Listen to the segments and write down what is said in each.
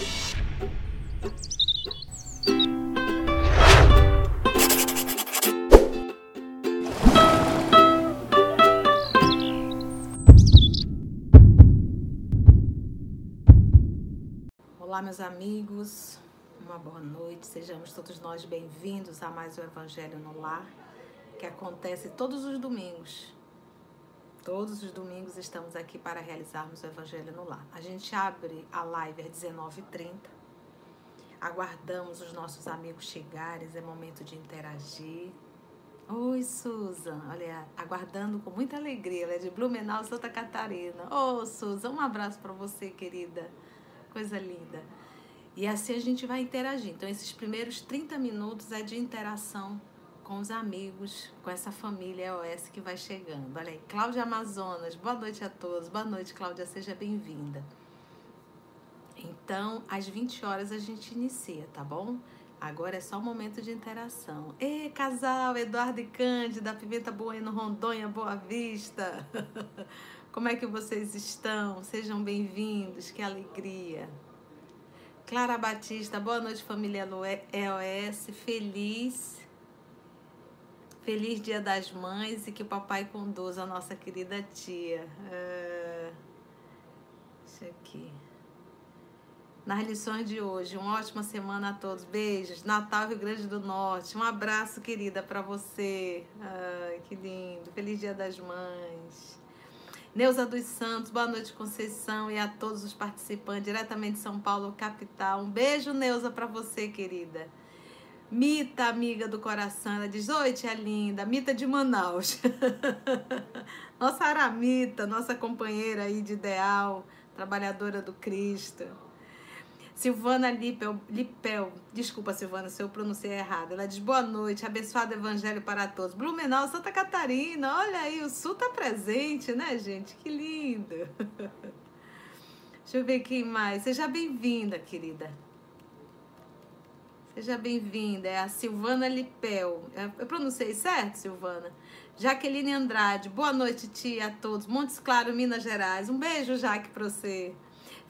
Olá, meus amigos, uma boa noite. Sejamos todos nós bem-vindos a mais um Evangelho no Lar, que acontece todos os domingos. Todos os domingos estamos aqui para realizarmos o Evangelho no Lar. A gente abre a live às 19h30. Aguardamos os nossos amigos chegarem, é momento de interagir. Oi, Susan. Olha, aguardando com muita alegria. Ela é de Blumenau, Santa Catarina. Ô, oh, Susan, um abraço para você, querida coisa linda. E assim a gente vai interagir. Então, esses primeiros 30 minutos é de interação com os amigos, com essa família EOS que vai chegando. Olha aí, Cláudia Amazonas, boa noite a todos. Boa noite, Cláudia, seja bem-vinda. Então, às 20 horas a gente inicia, tá bom? Agora é só o um momento de interação. Ê, casal, Eduardo e Cândida, Pimenta Bueno, Rondônia, Boa Vista. Como é que vocês estão? Sejam bem-vindos, que alegria. Clara Batista, boa noite, família EOS. Feliz, feliz Dia das Mães e que o papai conduza a nossa querida tia. Uh, deixa aqui. Nas lições de hoje, uma ótima semana a todos. Beijos. Natal, Rio Grande do Norte. Um abraço, querida, para você. Ai, que lindo. Feliz Dia das Mães. Neuza dos Santos, boa noite, Conceição, e a todos os participantes, diretamente de São Paulo, capital. Um beijo, Neuza, para você, querida. Mita, amiga do coração, ela diz: Oi, tia linda, Mita de Manaus. nossa Aramita, nossa companheira aí de ideal, trabalhadora do Cristo. Silvana Lipel, Lipel, desculpa Silvana se eu pronunciei errado. Ela diz boa noite, abençoado evangelho para todos. Blumenau, Santa Catarina, olha aí, o sul tá presente, né, gente? Que lindo. Deixa eu ver quem mais. Seja bem-vinda, querida. Seja bem-vinda. É a Silvana Lipel. É, eu pronunciei certo, Silvana? Jaqueline Andrade. Boa noite, tia, a todos. Montes Claro, Minas Gerais. Um beijo, Jaque, para você.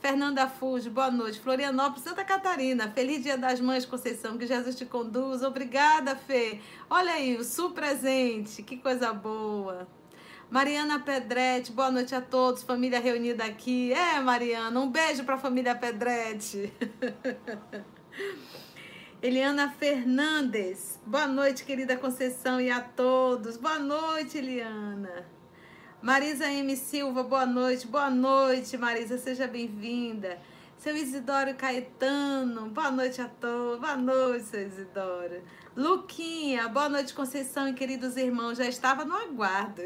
Fernanda Fuji, boa noite. Florianópolis, Santa Catarina. Feliz Dia das Mães, Conceição. Que Jesus te conduza. Obrigada, Fê. Olha aí, o Sul presente. Que coisa boa. Mariana Pedretti, boa noite a todos. Família reunida aqui. É, Mariana, um beijo para a família Pedretti. Eliana Fernandes, boa noite, querida Conceição, e a todos. Boa noite, Eliana. Marisa M. Silva, boa noite. Boa noite, Marisa, seja bem-vinda. Seu Isidoro Caetano, boa noite a todos. Boa noite, seu Isidoro. Luquinha, boa noite, Conceição e queridos irmãos. Já estava no aguardo.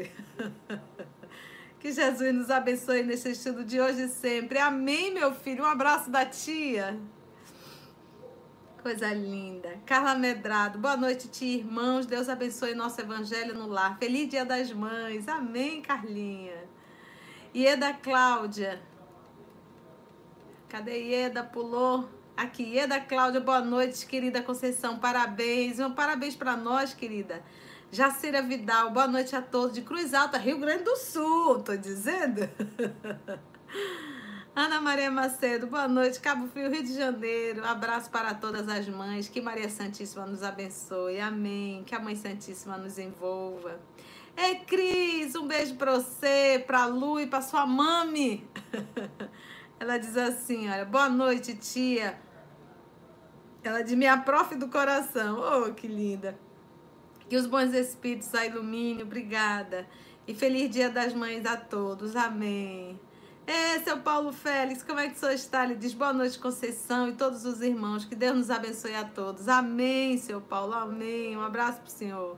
que Jesus nos abençoe nesse estudo de hoje e sempre. Amém, meu filho. Um abraço da tia. Coisa linda. Carla Medrado, boa noite, tia irmãos. Deus abençoe nosso evangelho no lar. Feliz Dia das Mães. Amém, Carlinha. Ieda Cláudia. Cadê Ieda? Pulou. Aqui, Ieda Cláudia, boa noite, querida Conceição. Parabéns. Um parabéns para nós, querida. Jacira Vidal, boa noite a todos. De Cruz Alta, Rio Grande do Sul, tô dizendo. Ana Maria Macedo, boa noite. Cabo Frio, Rio de Janeiro. Abraço para todas as mães. Que Maria Santíssima nos abençoe. Amém. Que a Mãe Santíssima nos envolva. Ei, Cris, um beijo para você, para Lu e para sua mami. Ela diz assim, olha, boa noite, tia. Ela diz, minha prof do coração. Oh, que linda. Que os bons espíritos a iluminem. Obrigada. E feliz dia das mães a todos. Amém. É, seu Paulo Félix, como é que senhor está? Ele diz boa noite, Conceição e todos os irmãos. Que Deus nos abençoe a todos. Amém, seu Paulo, amém. Um abraço para o senhor.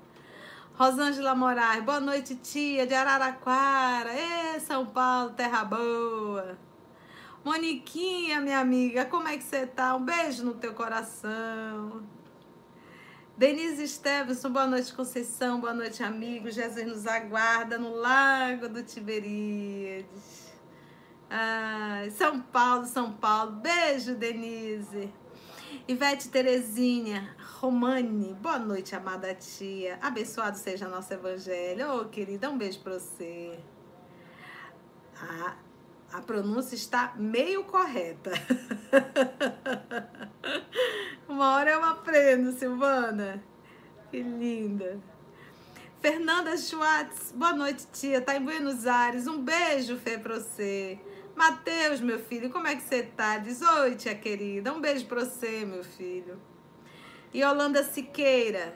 Rosângela Moraes, boa noite, tia de Araraquara. É, São Paulo, terra boa. Moniquinha, minha amiga, como é que você tá? Um beijo no teu coração. Denise Stevenson, boa noite, Conceição, boa noite, amigos. Jesus nos aguarda no Lago do Tiberíades. Ah, São Paulo, São Paulo. Beijo, Denise. Ivete Terezinha, Romani, boa noite, amada tia. Abençoado seja nosso evangelho. Ô, oh, querida, um beijo pra você. A A pronúncia está meio correta. Uma hora eu aprendo, Silvana. Que linda. Fernanda Schwartz, boa noite, tia. Tá em Buenos Aires. Um beijo, Fê, pra você. Matheus, meu filho, como é que você tá? Diz oi, tia querida. Um beijo pra você, meu filho. Holanda Siqueira.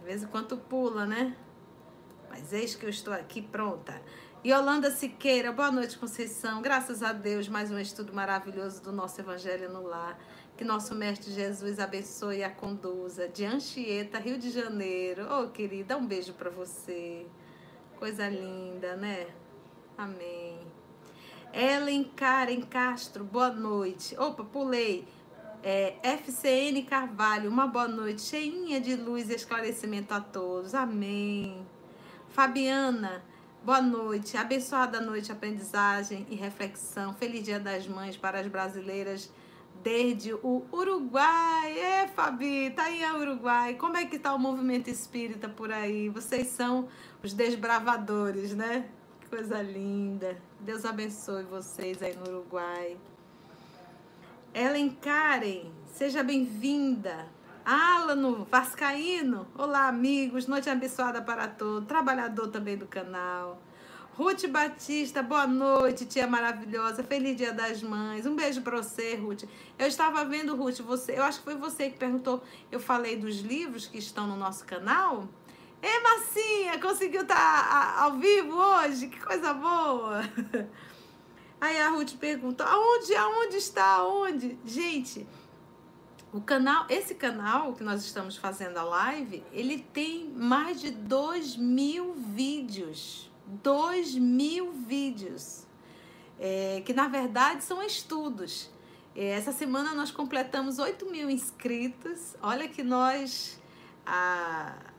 De vez em quando pula, né? Mas eis que eu estou aqui pronta. Holanda Siqueira, boa noite, Conceição. Graças a Deus, mais um estudo maravilhoso do nosso Evangelho no Lar. Que nosso Mestre Jesus abençoe e a conduza. De Anchieta, Rio de Janeiro. Ô, oh, querida, um beijo para você. Coisa linda, né? Amém. Ellen Karen Castro, boa noite. Opa, pulei. É, FCN Carvalho, uma boa noite, cheinha de luz e esclarecimento a todos. Amém. Fabiana, boa noite. Abençoada noite, aprendizagem e reflexão. Feliz Dia das Mães para as brasileiras desde o Uruguai. É, Fabi, tá aí a Uruguai. Como é que tá o movimento espírita por aí? Vocês são os desbravadores, né? Coisa linda. Deus abençoe vocês aí no Uruguai. Ellen Karen, seja bem-vinda. Alano Vascaíno, olá amigos, noite abençoada para todos, trabalhador também do canal. Ruth Batista, boa noite, tia maravilhosa. Feliz Dia das Mães. Um beijo para você, Ruth. Eu estava vendo, Ruth, você, eu acho que foi você que perguntou. Eu falei dos livros que estão no nosso canal. Ê, Marcinha, conseguiu estar tá ao vivo hoje? Que coisa boa. Aí a Ruth perguntou: aonde, aonde está, aonde? Gente, o canal, esse canal que nós estamos fazendo a live, ele tem mais de 2 mil vídeos. 2 mil vídeos, é, que na verdade são estudos. É, essa semana nós completamos 8 mil inscritos. Olha que nós. A,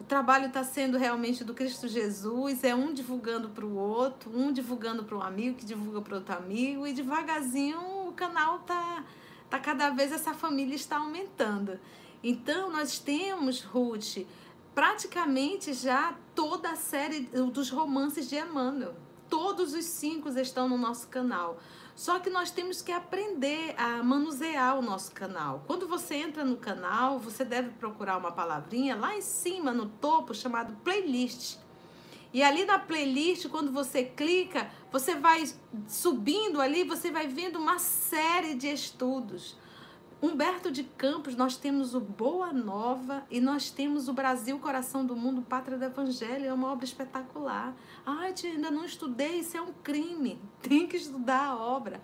o trabalho está sendo realmente do Cristo Jesus, é um divulgando para o outro, um divulgando para um amigo que divulga para outro amigo, e devagarzinho o canal tá, tá cada vez essa família está aumentando. Então nós temos, Ruth, praticamente já toda a série dos romances de Emmanuel. Todos os cinco estão no nosso canal. Só que nós temos que aprender a manusear o nosso canal. Quando você entra no canal, você deve procurar uma palavrinha lá em cima, no topo, chamado playlist. E ali na playlist, quando você clica, você vai subindo ali, você vai vendo uma série de estudos. Humberto de Campos, nós temos o Boa Nova e nós temos o Brasil, Coração do Mundo, Pátria do Evangelho. É uma obra espetacular. Ai, tia, ainda não estudei, isso é um crime. Tem que estudar a obra.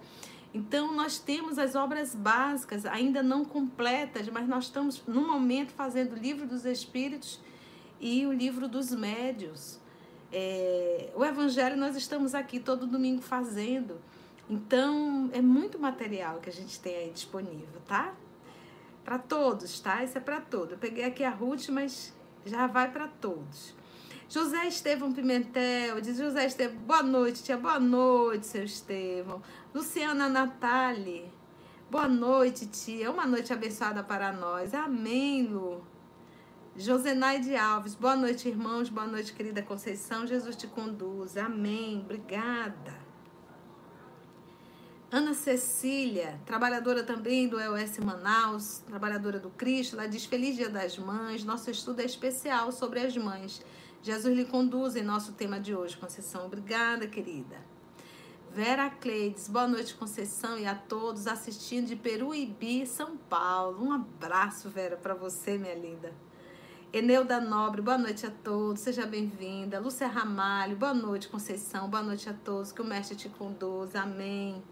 Então, nós temos as obras básicas, ainda não completas, mas nós estamos, no momento, fazendo o Livro dos Espíritos e o Livro dos Médios. É, o Evangelho nós estamos aqui todo domingo fazendo. Então, é muito material que a gente tem aí disponível, tá? Para todos, tá? Isso é para todos. Eu peguei aqui a Ruth, mas já vai para todos. José Estevão Pimentel, diz José Estevão, boa noite, tia, boa noite, seu Estevão. Luciana Natali, boa noite, tia, uma noite abençoada para nós. Amém, Lu. Josenaide Alves, boa noite, irmãos, boa noite, querida Conceição, Jesus te conduz. Amém, obrigada. Ana Cecília, trabalhadora também do EOS Manaus, trabalhadora do Cristo, ela diz: Feliz Dia das Mães. Nosso estudo é especial sobre as mães. Jesus lhe conduz em nosso tema de hoje, Conceição. Obrigada, querida. Vera Cleides, boa noite, Conceição, e a todos assistindo de Peruíbi, São Paulo. Um abraço, Vera, para você, minha linda. Eneuda Nobre, boa noite a todos, seja bem-vinda. Lúcia Ramalho, boa noite, Conceição, boa noite a todos, que o Mestre te conduza, amém.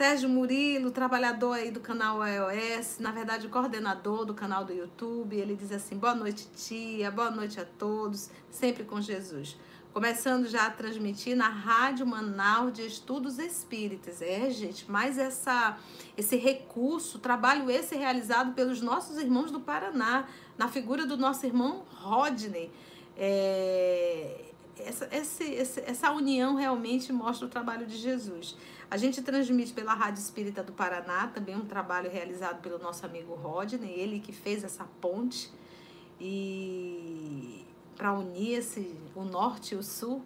Sérgio Murilo, trabalhador aí do canal iOS, na verdade coordenador do canal do YouTube, ele diz assim: boa noite, tia, boa noite a todos, sempre com Jesus. Começando já a transmitir na Rádio Manaus de Estudos Espíritas. É, gente, mas essa, esse recurso, trabalho esse realizado pelos nossos irmãos do Paraná, na figura do nosso irmão Rodney. É, essa, esse, essa união realmente mostra o trabalho de Jesus. A gente transmite pela Rádio Espírita do Paraná, também um trabalho realizado pelo nosso amigo Rodney, ele que fez essa ponte e para unir esse, o norte e o sul.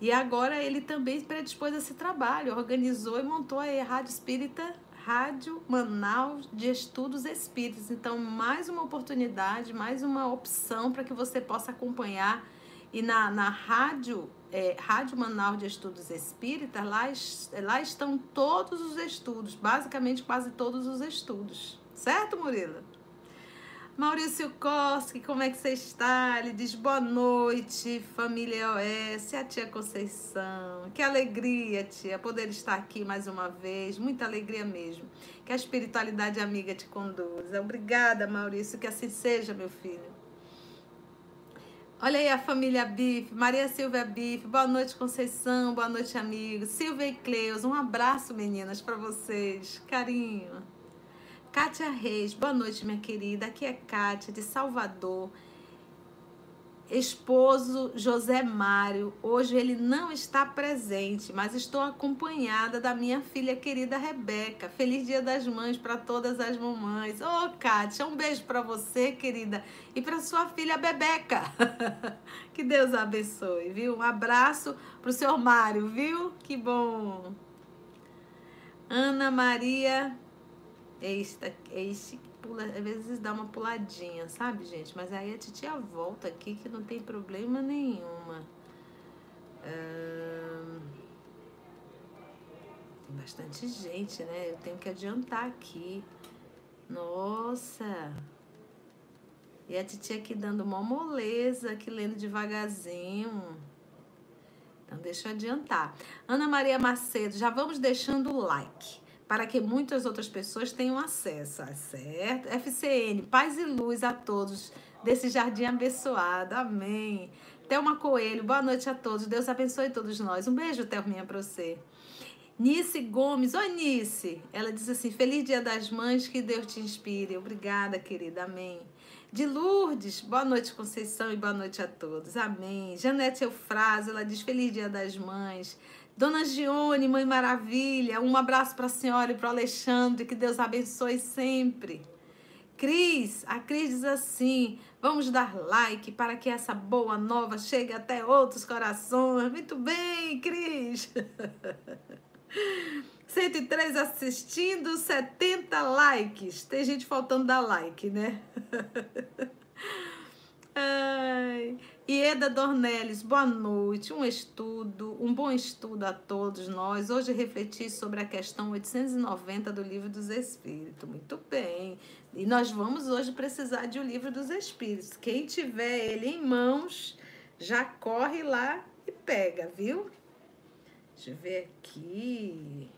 E agora ele também predispôs esse trabalho, organizou e montou a Rádio Espírita, Rádio Manaus de Estudos Espíritas. Então, mais uma oportunidade, mais uma opção para que você possa acompanhar. E na, na rádio, é, Rádio Manaus de Estudos Espíritas, lá, lá estão todos os estudos, basicamente quase todos os estudos. Certo, Murila? Maurício Koski, como é que você está? Ele diz boa noite, família OS, a tia Conceição. Que alegria, tia, poder estar aqui mais uma vez. Muita alegria mesmo. Que a espiritualidade amiga te conduza. Obrigada, Maurício, que assim seja, meu filho. Olha aí a família Bif, Maria Silvia Bif, boa noite Conceição, boa noite amigos, Silvia e Cleus, um abraço meninas para vocês, carinho. Kátia Reis, boa noite, minha querida. Aqui é Kátia, de Salvador. Esposo José Mário, hoje ele não está presente, mas estou acompanhada da minha filha querida Rebeca. Feliz Dia das Mães para todas as mamães. Ô, oh, Kátia, um beijo para você, querida, e para sua filha Bebeca. que Deus abençoe, viu? Um abraço para o senhor Mário, viu? Que bom. Ana Maria esse que pula, às vezes dá uma puladinha, sabe, gente? Mas aí a titia volta aqui que não tem problema nenhuma. tem bastante gente, né? Eu tenho que adiantar aqui. Nossa! E a titia aqui dando uma moleza, aqui lendo devagarzinho. Então, deixa eu adiantar. Ana Maria Macedo, já vamos deixando o like para que muitas outras pessoas tenham acesso, certo? FCN, paz e luz a todos desse jardim abençoado, amém. Thelma Coelho, boa noite a todos, Deus abençoe todos nós. Um beijo, Thelminha, para você. Nice Gomes, oi Nice, ela diz assim, feliz dia das mães, que Deus te inspire. Obrigada, querida, amém. De Lourdes, boa noite, Conceição, e boa noite a todos. Amém. Janete Eufrásio, ela diz Feliz Dia das Mães. Dona Gione, Mãe Maravilha, um abraço para a senhora e para o Alexandre, que Deus abençoe sempre. Cris, a Cris diz assim: vamos dar like para que essa boa nova chegue até outros corações. Muito bem, Cris. 103 assistindo, 70 likes. Tem gente faltando dar like, né? Ai. Ieda Dornelles, boa noite. Um estudo, um bom estudo a todos nós. Hoje refleti sobre a questão 890 do Livro dos Espíritos. Muito bem. E nós vamos hoje precisar de o Livro dos Espíritos. Quem tiver ele em mãos, já corre lá e pega, viu? Deixa eu ver aqui.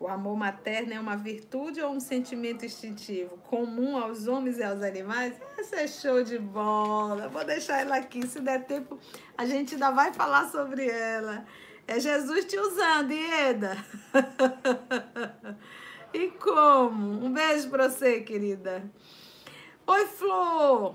O amor materno é uma virtude ou um sentimento instintivo comum aos homens e aos animais? Essa é show de bola. Vou deixar ela aqui. Se der tempo, a gente ainda vai falar sobre ela. É Jesus te usando, Ieda. e como? Um beijo para você, querida. Oi, Flor.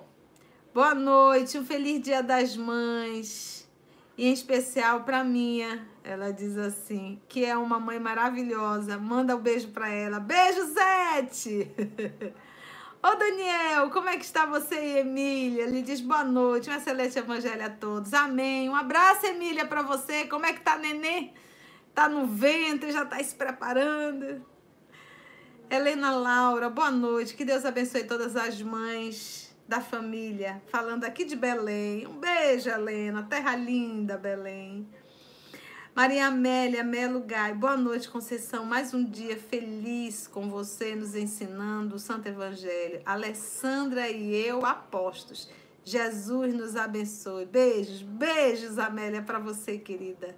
Boa noite. Um feliz Dia das Mães. E em especial para minha ela diz assim, que é uma mãe maravilhosa. Manda um beijo para ela. Beijo, Zete! Ô, Daniel, como é que está você e Emília? Ele diz boa noite, um excelente evangelho a todos. Amém. Um abraço, Emília, para você. Como é que tá, nenê? Tá no ventre, já tá se preparando. Helena Laura, boa noite. Que Deus abençoe todas as mães da família. Falando aqui de Belém. Um beijo, Helena. Terra linda, Belém. Maria Amélia Melo Gai, boa noite, Conceição. Mais um dia feliz com você, nos ensinando o Santo Evangelho. Alessandra e eu, apostos. Jesus nos abençoe. Beijos, beijos, Amélia, para você, querida.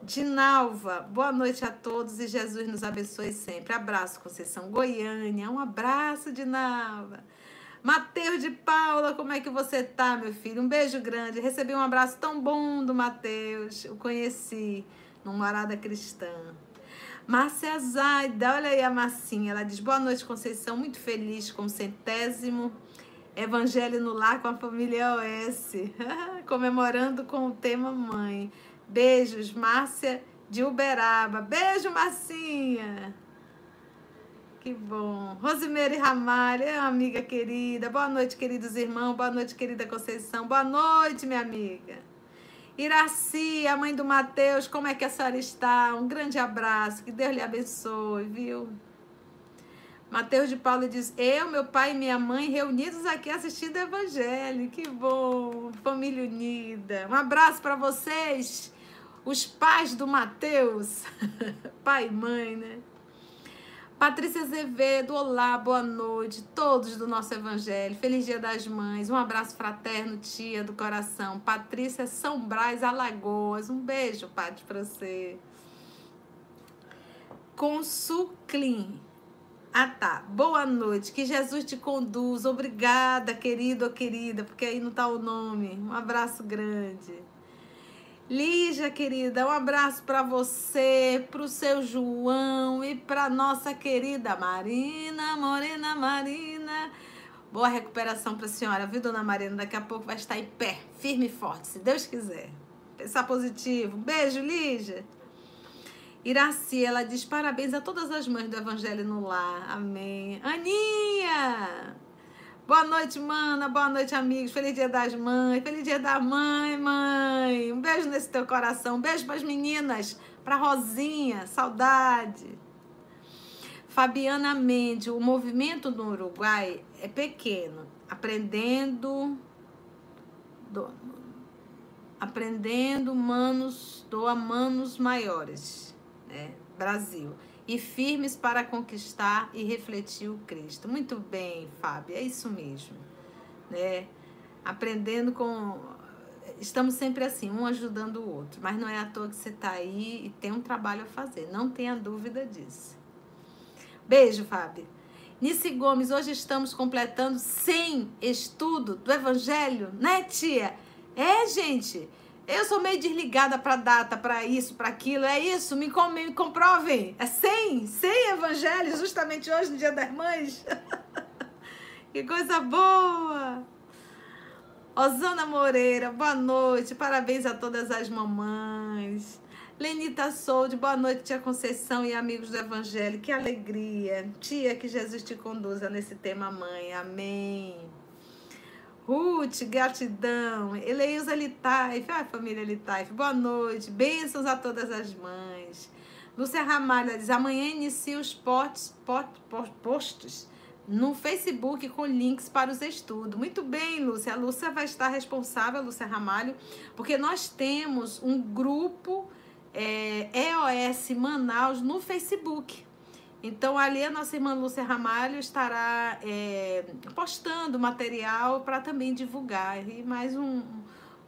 Dinalva, boa noite a todos e Jesus nos abençoe sempre. Abraço, Conceição. Goiânia, um abraço, Dinalva. Mateus de Paula, como é que você tá, meu filho? Um beijo grande. Recebi um abraço tão bom do Mateus. O conheci numa morada cristã. Márcia Zaida, olha aí a massinha. Ela diz: Boa noite, Conceição. Muito feliz com o centésimo Evangelho no Lar com a família OS. Comemorando com o tema Mãe. Beijos, Márcia de Uberaba. Beijo, Marcinha. Que bom. Rosimeire Ramalho, é uma amiga querida. Boa noite, queridos irmãos. Boa noite, querida Conceição. Boa noite, minha amiga. Iraci, a mãe do Mateus, como é que a senhora está? Um grande abraço, que Deus lhe abençoe, viu? Mateus de Paulo diz: Eu, meu pai e minha mãe reunidos aqui assistindo o Evangelho. Que bom, família unida. Um abraço para vocês, os pais do Mateus, pai e mãe, né? Patrícia Azevedo, olá, boa noite, todos do nosso Evangelho. Feliz Dia das Mães. Um abraço fraterno, tia do coração. Patrícia São Brás, Alagoas. Um beijo, Paty, para você. Consuclim. Ah, tá. Boa noite. Que Jesus te conduza. Obrigada, querido ou querida, porque aí não tá o nome. Um abraço grande. Lígia, querida, um abraço para você, para o seu João e para nossa querida Marina, Morena Marina. Boa recuperação para a senhora, viu, dona Marina? Daqui a pouco vai estar em pé, firme e forte, se Deus quiser. Pensar positivo. Beijo, Lígia. Iraci, ela diz parabéns a todas as mães do Evangelho no Lar. Amém. Aninha! Boa noite, mana. Boa noite, amigos. Feliz dia das mães. Feliz dia da mãe, mãe. Um beijo nesse teu coração. Um beijo para as meninas. Para Rosinha. Saudade. Fabiana Mendes. O movimento no Uruguai é pequeno. Aprendendo. Do, aprendendo manos. Doa manos maiores. Né? Brasil e firmes para conquistar e refletir o Cristo. Muito bem, Fábio, é isso mesmo. Né? Aprendendo com. Estamos sempre assim, um ajudando o outro, mas não é à toa que você está aí e tem um trabalho a fazer, não tenha dúvida disso. Beijo, Fábio. Nice Gomes, hoje estamos completando 100 estudo do Evangelho, né, tia? É, gente. Eu sou meio desligada para data, para isso, para aquilo. É isso, me, com, me comprovem. É 100, 100 evangelhos justamente hoje, no Dia das Mães. que coisa boa! Osana Moreira, boa noite. Parabéns a todas as mamães. Lenita Solde, boa noite, tia Conceição e amigos do Evangelho. Que alegria. Tia, que Jesus te conduza nesse tema, mãe. Amém. Ruth, gratidão. Eleusa Litaif, ah, família Litaif, boa noite. Bênçãos a todas as mães. Lúcia Ramalho diz: amanhã inicia os posts, post, post, posts no Facebook com links para os estudos. Muito bem, Lúcia. A Lúcia vai estar responsável, Lúcia Ramalho, porque nós temos um grupo é, EOS Manaus no Facebook. Então, ali a nossa irmã Lúcia Ramalho estará é, postando material para também divulgar. E mais um,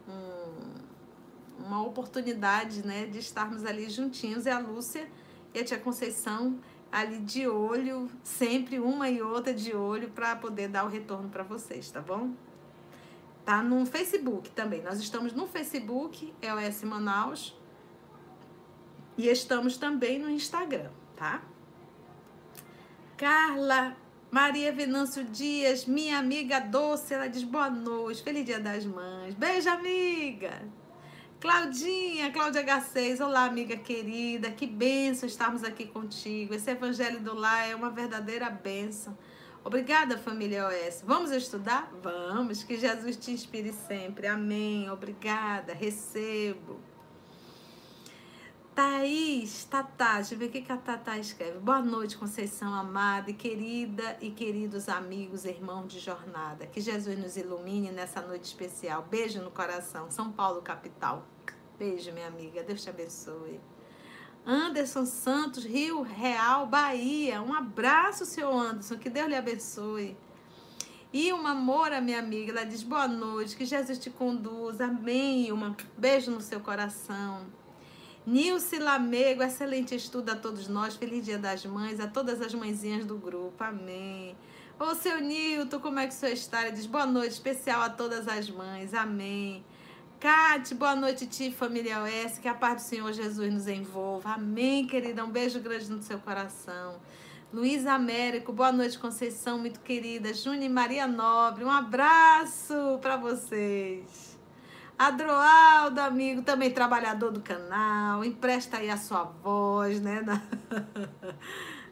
um, uma oportunidade né, de estarmos ali juntinhos. E a Lúcia e a tia Conceição ali de olho, sempre uma e outra de olho, para poder dar o retorno para vocês, tá bom? Tá no Facebook também. Nós estamos no Facebook, EOS Manaus, e estamos também no Instagram, tá? Carla Maria Venâncio Dias, minha amiga doce, ela diz boa noite, feliz dia das mães. Beijo, amiga. Claudinha, Cláudia H6, olá, amiga querida, que benção estarmos aqui contigo. Esse evangelho do lar é uma verdadeira benção. Obrigada, família OS. Vamos estudar? Vamos, que Jesus te inspire sempre. Amém. Obrigada, recebo. Thaís, Tatá, deixa eu ver o que, a Tatá escreve. Boa noite, Conceição amada e querida e queridos amigos, irmãos de jornada. Que Jesus nos ilumine nessa noite especial. Beijo no coração. São Paulo, capital. Beijo, minha amiga. Deus te abençoe. Anderson Santos, Rio Real, Bahia. Um abraço, seu Anderson. Que Deus lhe abençoe. E uma Moura, minha amiga, ela diz boa noite, que Jesus te conduza. Amém. Um beijo no seu coração. Nilce Lamego, excelente estudo a todos nós. Feliz Dia das Mães, a todas as mãezinhas do grupo. Amém. Ô, seu Nilton, como é que o senhor está? Ele diz boa noite, especial a todas as mães. Amém. Cate, boa noite, ti, família OS. Que a paz do Senhor Jesus nos envolva. Amém, querida. Um beijo grande no seu coração. Luiz Américo, boa noite, Conceição, muito querida. E Maria Nobre, um abraço para vocês. Adroaldo, amigo, também trabalhador do canal, empresta aí a sua voz, né?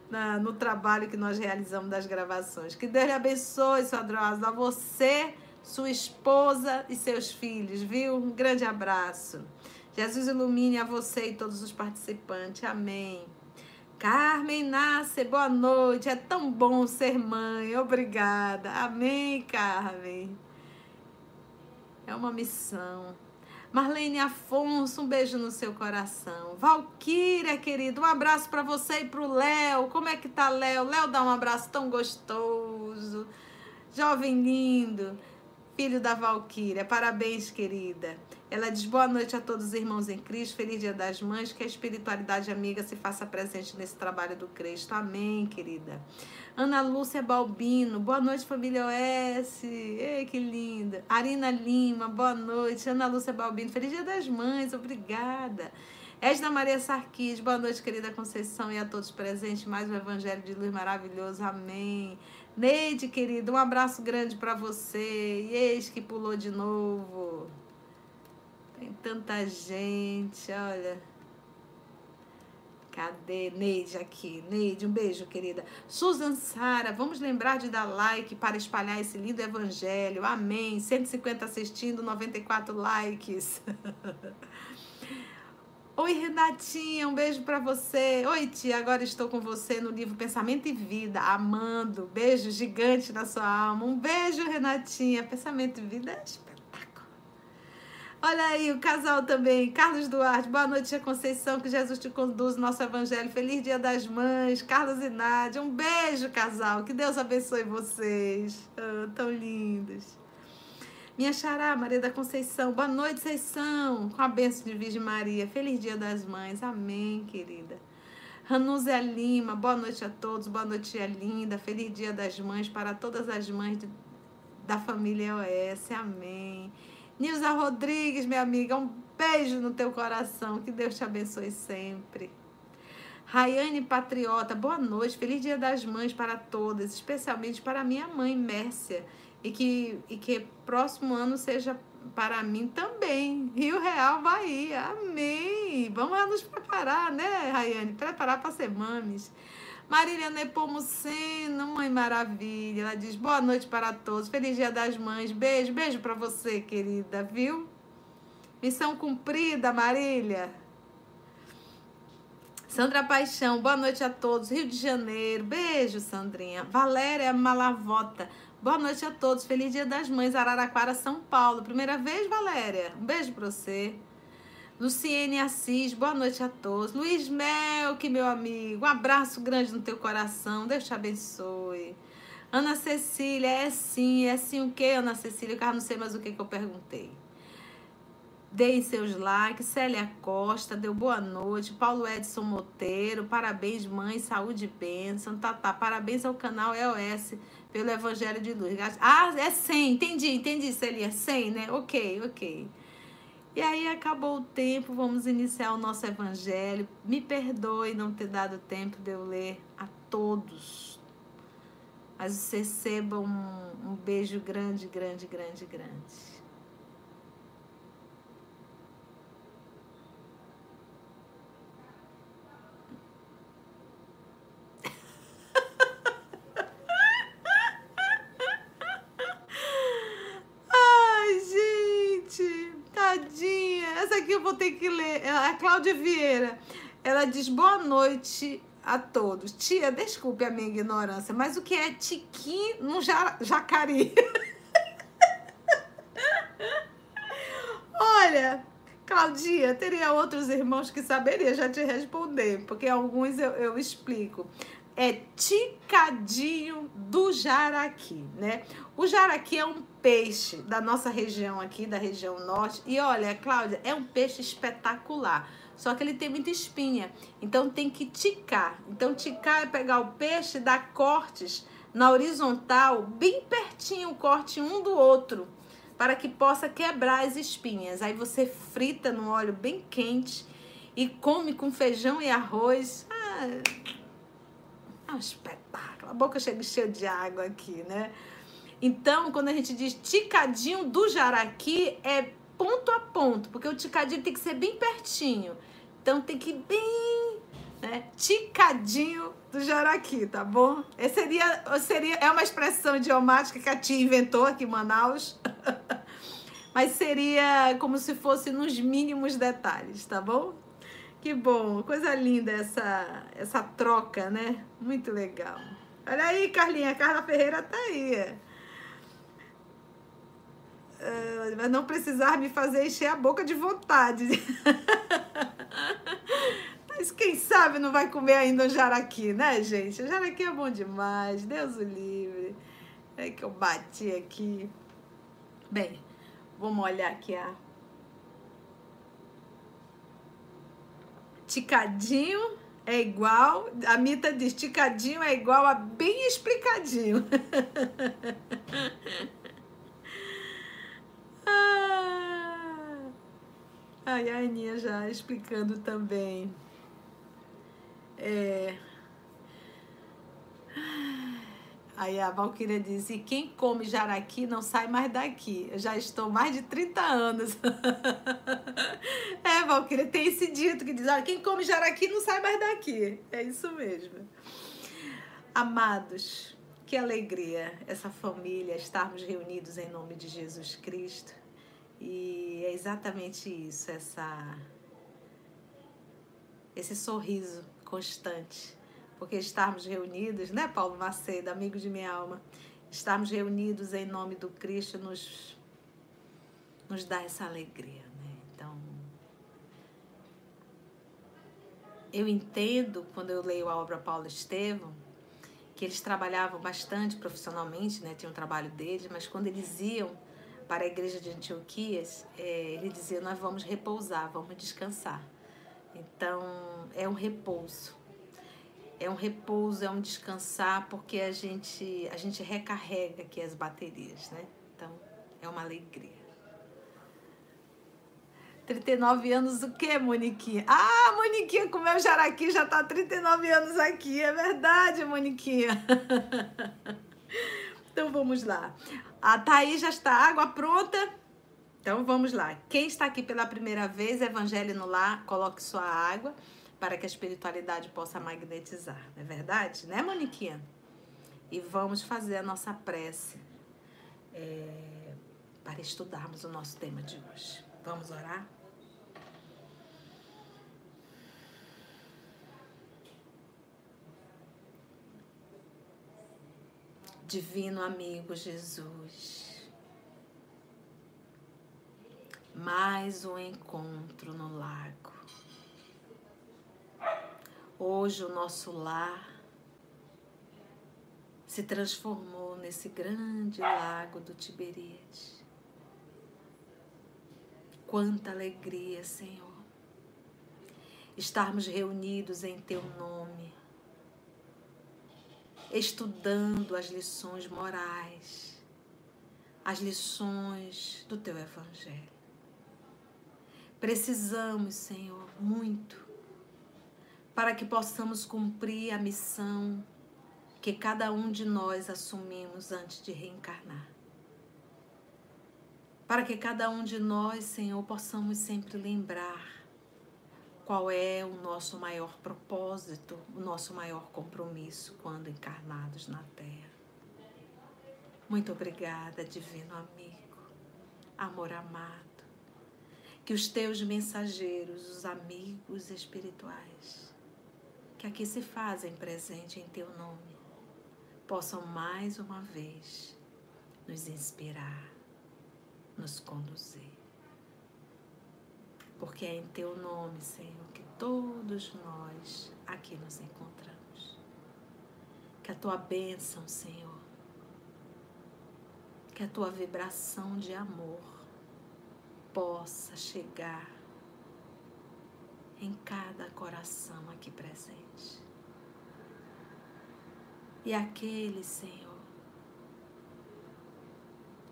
na, no trabalho que nós realizamos das gravações. Que Deus lhe abençoe, sua Drosa, a você, sua esposa e seus filhos, viu? Um grande abraço. Jesus ilumine a você e todos os participantes. Amém. Carmen Nasce, boa noite. É tão bom ser mãe. Obrigada. Amém, Carmen. É uma missão. Marlene Afonso, um beijo no seu coração. Valquíria, querido, um abraço para você e para o Léo. Como é que tá, Léo? Léo dá um abraço tão gostoso. Jovem lindo, filho da Valquíria. Parabéns, querida. Ela diz boa noite a todos os irmãos em Cristo. Feliz Dia das Mães. Que a espiritualidade amiga se faça presente nesse trabalho do Cristo. Amém, querida. Ana Lúcia Balbino, boa noite, família OS. Ei, que linda. Arina Lima, boa noite. Ana Lúcia Balbino, feliz dia das mães, obrigada. Edna Maria Sarquis, boa noite, querida Conceição, e a todos presentes. Mais um Evangelho de Luz maravilhoso, amém. Neide, querida, um abraço grande para você. E eis que pulou de novo. Tem tanta gente, olha. Cadê? Neide aqui. Neide, um beijo, querida. Susan Sara, vamos lembrar de dar like para espalhar esse lindo evangelho. Amém. 150 assistindo, 94 likes. Oi, Renatinha, um beijo para você. Oi, tia, agora estou com você no livro Pensamento e Vida, amando. Beijo gigante na sua alma. Um beijo, Renatinha. Pensamento e Vida é Olha aí, o casal também. Carlos Duarte, boa noite, Tia Conceição. Que Jesus te conduz no nosso evangelho. Feliz Dia das Mães. Carlos e Nádia, um beijo, casal. Que Deus abençoe vocês. Oh, tão lindos. Minha xará, Maria da Conceição. Boa noite, são. Com a bênção de Virgem Maria. Feliz Dia das Mães. Amém, querida. Ranúzia Lima, boa noite a todos. Boa noite, tia linda. Feliz Dia das Mães para todas as mães de, da família OS. Amém. Nilza Rodrigues, minha amiga, um beijo no teu coração. Que Deus te abençoe sempre. Raiane Patriota, boa noite. Feliz Dia das Mães para todas, especialmente para minha mãe, Mércia. E que, e que próximo ano seja para mim também. Rio Real, Bahia. Amém. Vamos nos preparar, né, Raiane? Preparar para ser mames. Marília Nepomuceno, Mãe Maravilha. Ela diz boa noite para todos. Feliz Dia das Mães. Beijo, beijo para você, querida, viu? Missão cumprida, Marília. Sandra Paixão, boa noite a todos. Rio de Janeiro, beijo, Sandrinha. Valéria Malavota, boa noite a todos. Feliz Dia das Mães, Araraquara, São Paulo. Primeira vez, Valéria. Um beijo para você. Luciene Assis, boa noite a todos. Luiz Melk, meu amigo, um abraço grande no teu coração, Deus te abençoe. Ana Cecília, é sim, é sim o que, Ana Cecília? Eu não sei mais o que, que eu perguntei. Deem seus likes. Célia Costa, deu boa noite. Paulo Edson Monteiro, parabéns, mãe, saúde e bênção. Tá, tá, parabéns ao canal EOS pelo Evangelho de Luz. Ah, é 100, entendi, entendi, Celia, 100, né? Ok, ok. E aí acabou o tempo, vamos iniciar o nosso evangelho. Me perdoe não ter dado tempo de eu ler a todos. Mas recebam um, um beijo grande, grande, grande, grande. Vou ter que ler. É a Cláudia Vieira. Ela diz boa noite a todos. Tia, desculpe a minha ignorância, mas o que é tiquim no jacari? Olha, Claudia, teria outros irmãos que saberia já te responder, porque alguns eu, eu explico. É ticadinho do jaraqui, né? O jaraqui é um peixe da nossa região aqui, da região norte. E olha, Cláudia, é um peixe espetacular. Só que ele tem muita espinha. Então tem que ticar. Então ticar é pegar o peixe dar cortes na horizontal, bem pertinho o corte um do outro, para que possa quebrar as espinhas. Aí você frita no óleo bem quente e come com feijão e arroz. Ah, é um espetáculo. A boca chega cheia de água aqui, né? Então, quando a gente diz ticadinho do jaraqui, é ponto a ponto, porque o ticadinho tem que ser bem pertinho. Então, tem que ir bem né? Ticadinho do jaraqui, tá bom? Esse seria, seria, é uma expressão idiomática que a tia inventou aqui em Manaus. Mas seria como se fosse nos mínimos detalhes, tá bom? Que bom, coisa linda essa, essa troca, né? Muito legal. Olha aí, Carlinha, Carla Ferreira tá aí. Uh, mas não precisar me fazer encher a boca de vontade. mas quem sabe não vai comer ainda um jaraqui, né, gente? O jaraqui é bom demais, Deus o livre. É que eu bati aqui. Bem, vamos olhar aqui a. Ticadinho é igual. A Mita diz: ticadinho é igual a bem explicadinho. Ah. Ai, a Aninha já explicando também. É... Aí a Valquíria diz: e quem come jaraqui não sai mais daqui. Eu já estou mais de 30 anos. é, Valquíria, tem esse dito que diz: olha, quem come jaraqui não sai mais daqui. É isso mesmo. Amados, que alegria essa família estarmos reunidos em nome de Jesus Cristo. E é exatamente isso, essa esse sorriso constante porque estarmos reunidos, né, Paulo Macedo, amigo de minha alma, estarmos reunidos em nome do Cristo nos, nos dá essa alegria, né? Então, eu entendo quando eu leio a obra Paulo Estevam que eles trabalhavam bastante profissionalmente, né? Tinha um trabalho deles, mas quando eles iam para a igreja de Antioquias, é, ele dizia: Nós vamos repousar, vamos descansar. Então, é um repouso é um repouso, é um descansar, porque a gente, a gente recarrega aqui as baterias, né? Então, é uma alegria. 39 anos o quê, Moniquinha? Ah, Moniquinha comeu jaraqui, já tá 39 anos aqui. É verdade, Moniquinha. então vamos lá. A Thaís já está água pronta. Então vamos lá. Quem está aqui pela primeira vez, Evangelho no Lar, coloque sua água para que a espiritualidade possa magnetizar, não é verdade? Né, Moniquinha? E vamos fazer a nossa prece é, para estudarmos o nosso tema de hoje. Vamos orar? Divino amigo Jesus, mais um encontro no lago Hoje o nosso lar se transformou nesse grande lago do Tiberíades. Quanta alegria, Senhor, estarmos reunidos em Teu nome, estudando as lições morais, as lições do Teu Evangelho. Precisamos, Senhor, muito para que possamos cumprir a missão que cada um de nós assumimos antes de reencarnar. Para que cada um de nós, Senhor, possamos sempre lembrar qual é o nosso maior propósito, o nosso maior compromisso quando encarnados na Terra. Muito obrigada, Divino Amigo, amor amado. Que os teus mensageiros, os amigos espirituais, que aqui se fazem presente em teu nome, possam mais uma vez nos inspirar, nos conduzir. Porque é em teu nome, Senhor, que todos nós aqui nos encontramos. Que a tua bênção, Senhor, que a tua vibração de amor possa chegar em cada coração aqui presente. E aqueles, Senhor,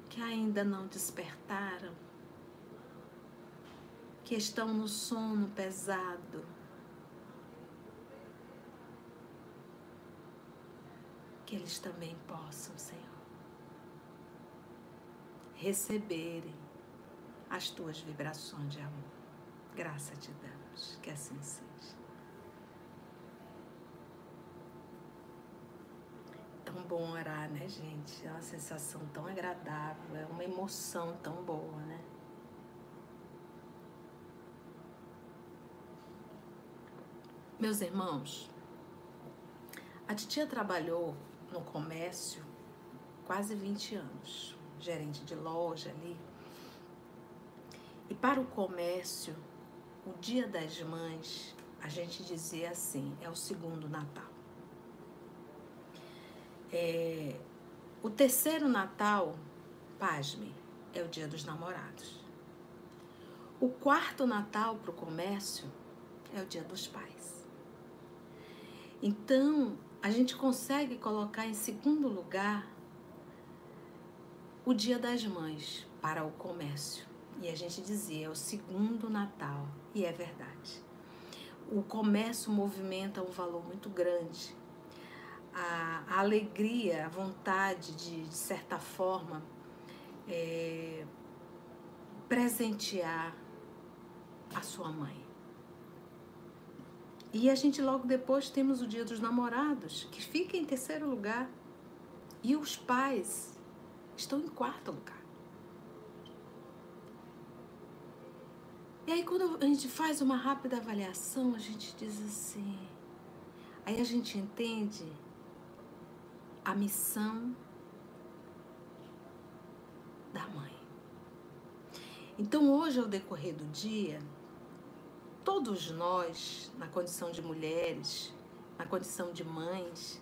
que ainda não despertaram, que estão no sono pesado, que eles também possam, Senhor, receberem as tuas vibrações de amor. Graça te damos, que assim seja. Bom orar, né, gente? É uma sensação tão agradável, é uma emoção tão boa, né? Meus irmãos, a titia trabalhou no comércio quase 20 anos, gerente de loja ali. E para o comércio, o Dia das Mães, a gente dizia assim, é o segundo Natal. É, o terceiro Natal, pasme, é o Dia dos Namorados. O quarto Natal para o comércio é o Dia dos Pais. Então, a gente consegue colocar em segundo lugar o Dia das Mães para o comércio. E a gente dizia, é o segundo Natal, e é verdade. O comércio movimenta um valor muito grande. A, a alegria, a vontade de, de certa forma, é, presentear a sua mãe. E a gente logo depois temos o Dia dos Namorados, que fica em terceiro lugar. E os pais estão em quarto lugar. E aí quando a gente faz uma rápida avaliação, a gente diz assim, aí a gente entende a missão da mãe. Então hoje, ao decorrer do dia, todos nós, na condição de mulheres, na condição de mães,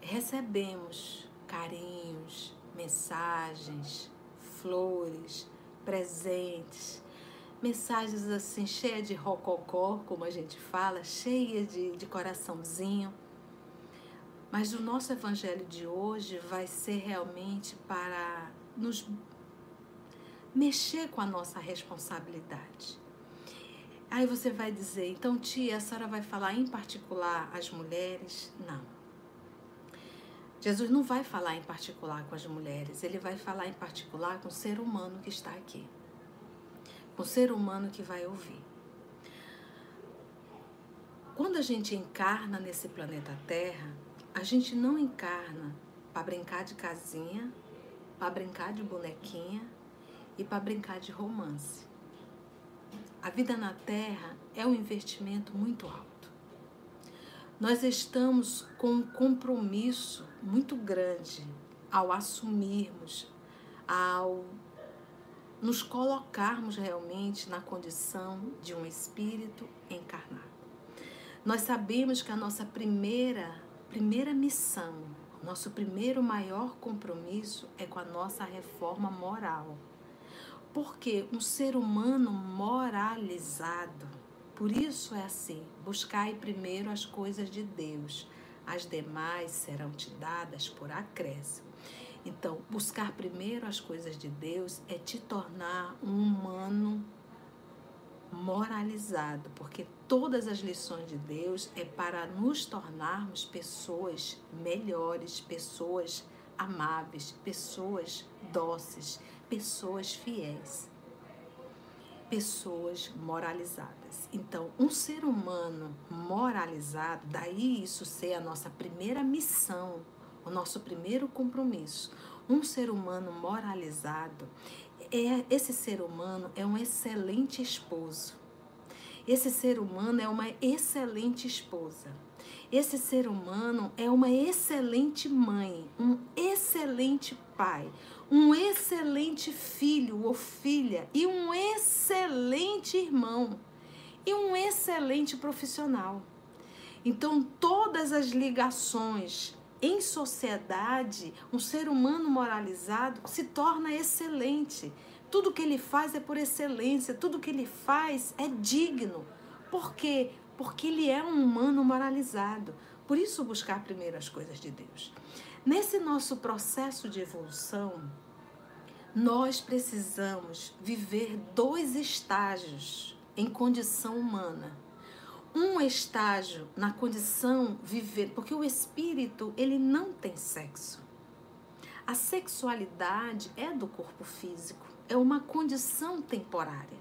recebemos carinhos, mensagens, flores, presentes, mensagens assim cheias de rococó, como a gente fala, cheias de, de coraçãozinho. Mas o nosso evangelho de hoje vai ser realmente para nos mexer com a nossa responsabilidade. Aí você vai dizer, então tia, a senhora vai falar em particular às mulheres? Não. Jesus não vai falar em particular com as mulheres, ele vai falar em particular com o ser humano que está aqui. Com o ser humano que vai ouvir. Quando a gente encarna nesse planeta Terra, a gente não encarna para brincar de casinha, para brincar de bonequinha e para brincar de romance. A vida na Terra é um investimento muito alto. Nós estamos com um compromisso muito grande ao assumirmos, ao nos colocarmos realmente na condição de um espírito encarnado. Nós sabemos que a nossa primeira primeira missão, nosso primeiro maior compromisso é com a nossa reforma moral porque um ser humano moralizado, por isso é assim: buscai primeiro as coisas de Deus, as demais serão te dadas por acréscimo. Então, buscar primeiro as coisas de Deus é te tornar um humano moralizado, porque todas as lições de Deus é para nos tornarmos pessoas melhores, pessoas amáveis, pessoas dóceis, pessoas fiéis, pessoas moralizadas. Então, um ser humano moralizado, daí isso ser a nossa primeira missão, o nosso primeiro compromisso. Um ser humano moralizado, é, esse ser humano é um excelente esposo. Esse ser humano é uma excelente esposa. Esse ser humano é uma excelente mãe, um excelente pai, um excelente filho ou filha e um excelente irmão e um excelente profissional. Então, todas as ligações em sociedade, um ser humano moralizado se torna excelente. Tudo que ele faz é por excelência, tudo que ele faz é digno. Por quê? Porque ele é um humano moralizado. Por isso, buscar primeiro as coisas de Deus. Nesse nosso processo de evolução, nós precisamos viver dois estágios em condição humana. Um estágio na condição viver, porque o espírito, ele não tem sexo. A sexualidade é do corpo físico, é uma condição temporária.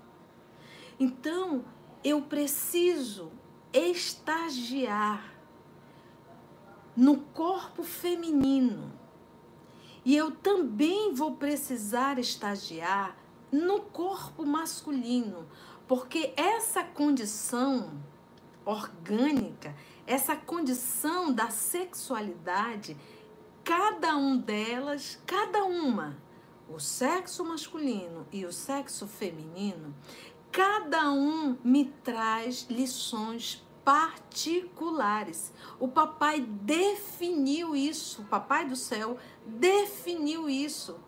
Então, eu preciso estagiar no corpo feminino. E eu também vou precisar estagiar no corpo masculino, porque essa condição orgânica, essa condição da sexualidade, cada um delas, cada uma, o sexo masculino e o sexo feminino, cada um me traz lições particulares. O papai definiu isso, o papai do céu definiu isso.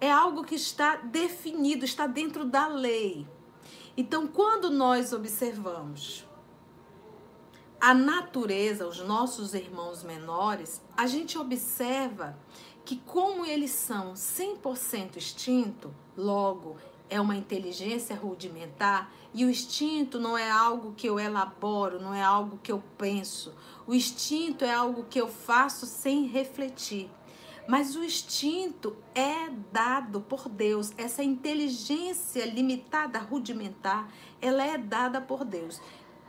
É algo que está definido, está dentro da lei. Então, quando nós observamos a natureza, os nossos irmãos menores, a gente observa que como eles são 100% extinto, logo é uma inteligência rudimentar e o instinto não é algo que eu elaboro, não é algo que eu penso. O instinto é algo que eu faço sem refletir. Mas o instinto é dado por Deus. Essa inteligência limitada, rudimentar, ela é dada por Deus.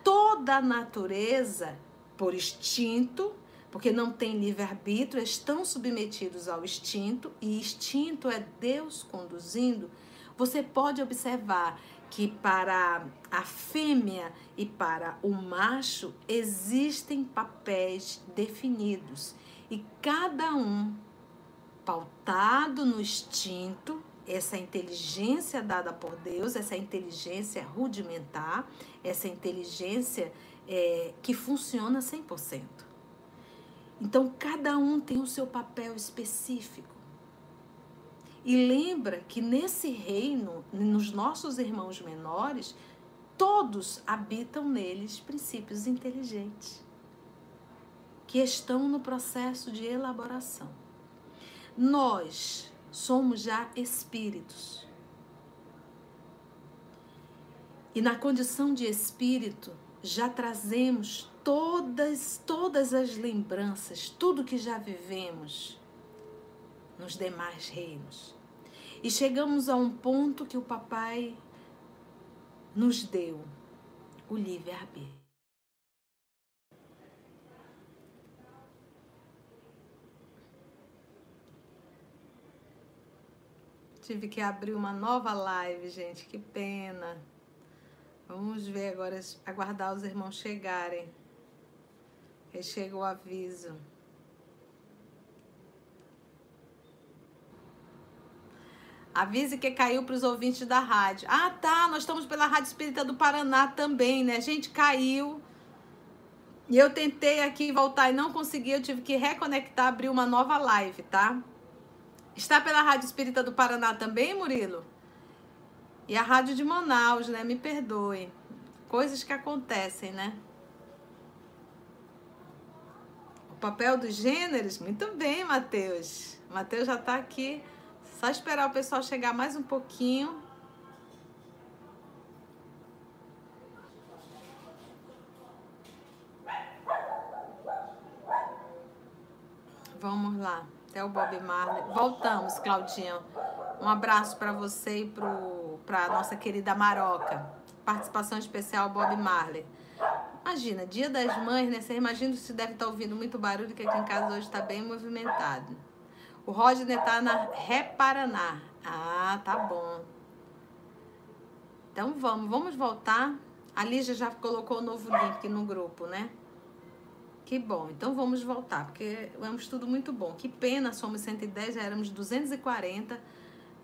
Toda a natureza, por instinto, porque não tem livre-arbítrio, estão submetidos ao instinto, e instinto é Deus conduzindo você pode observar que para a fêmea e para o macho existem papéis definidos e cada um pautado no instinto, essa inteligência dada por Deus, essa inteligência rudimentar, essa inteligência é, que funciona 100%. Então, cada um tem o seu papel específico. E lembra que nesse reino, nos nossos irmãos menores, todos habitam neles princípios inteligentes que estão no processo de elaboração. Nós somos já espíritos. E na condição de espírito, já trazemos todas todas as lembranças, tudo que já vivemos nos demais reinos. E chegamos a um ponto que o papai nos deu o livre-arbítrio. Tive que abrir uma nova live, gente, que pena. Vamos ver agora, aguardar os irmãos chegarem. Aí chega o aviso. Avise que caiu para os ouvintes da rádio. Ah, tá. Nós estamos pela Rádio Espírita do Paraná também, né? Gente, caiu. E eu tentei aqui voltar e não consegui. Eu tive que reconectar, abrir uma nova live, tá? Está pela Rádio Espírita do Paraná também, Murilo? E a Rádio de Manaus, né? Me perdoe. Coisas que acontecem, né? O papel dos gêneros? Muito bem, Matheus. Matheus já está aqui só esperar o pessoal chegar mais um pouquinho. Vamos lá, até o Bob Marley. Voltamos, Claudinha. Um abraço para você e para a nossa querida Maroca. Participação especial Bob Marley. Imagina, dia das mães, né? Você imagina você deve estar ouvindo muito barulho, que aqui em casa hoje está bem movimentado. O Rodney tá na Reparaná. Ah, tá bom. Então vamos, vamos voltar. A Lígia já colocou o novo link no grupo, né? Que bom. Então vamos voltar, porque é um estudo muito bom. Que pena, somos 110, já éramos 240,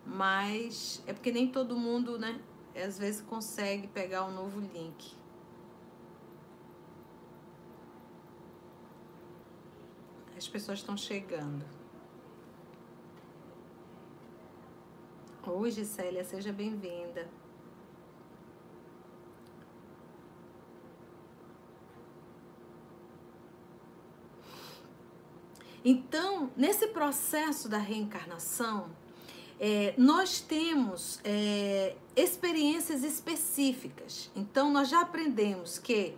mas é porque nem todo mundo, né? Às vezes consegue pegar o novo link. As pessoas estão chegando. Oi, Gisélia, seja bem-vinda. Então, nesse processo da reencarnação, é, nós temos é, experiências específicas. Então, nós já aprendemos que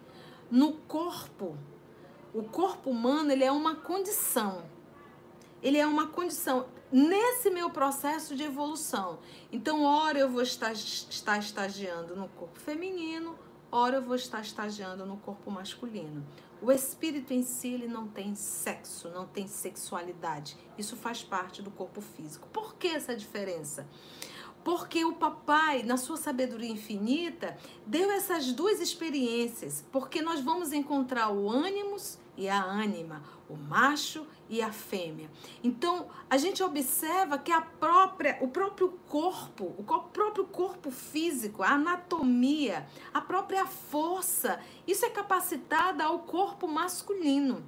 no corpo, o corpo humano ele é uma condição. Ele é uma condição nesse meu processo de evolução. Então, ora eu vou estar, estar estagiando no corpo feminino, ora eu vou estar estagiando no corpo masculino. O espírito em si ele não tem sexo, não tem sexualidade. Isso faz parte do corpo físico. Por que essa diferença? Porque o papai, na sua sabedoria infinita, deu essas duas experiências, porque nós vamos encontrar o ânimos e a ânima, o macho e a fêmea. Então, a gente observa que a própria, o próprio corpo, o próprio corpo físico, a anatomia, a própria força, isso é capacitada ao corpo masculino.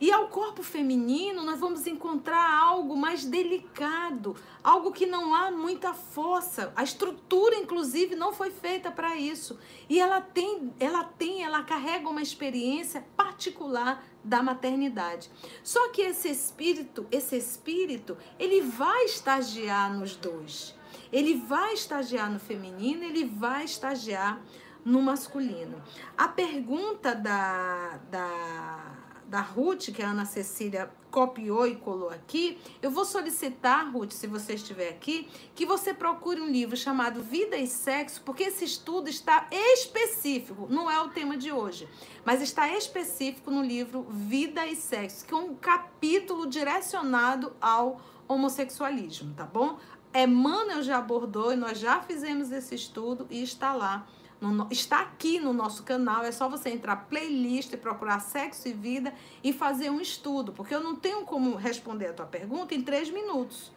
E ao corpo feminino, nós vamos encontrar algo mais delicado, algo que não há muita força. A estrutura, inclusive, não foi feita para isso. E ela tem, ela tem, ela carrega uma experiência particular da maternidade. Só que esse espírito, esse espírito, ele vai estagiar nos dois. Ele vai estagiar no feminino, ele vai estagiar no masculino. A pergunta da, da da Ruth, que a Ana Cecília copiou e colou aqui, eu vou solicitar, Ruth, se você estiver aqui, que você procure um livro chamado Vida e Sexo, porque esse estudo está específico, não é o tema de hoje, mas está específico no livro Vida e Sexo, que é um capítulo direcionado ao homossexualismo, tá bom? Emmanuel já abordou e nós já fizemos esse estudo e está lá no, está aqui no nosso canal. É só você entrar playlist e procurar sexo e vida e fazer um estudo, porque eu não tenho como responder a tua pergunta em três minutos.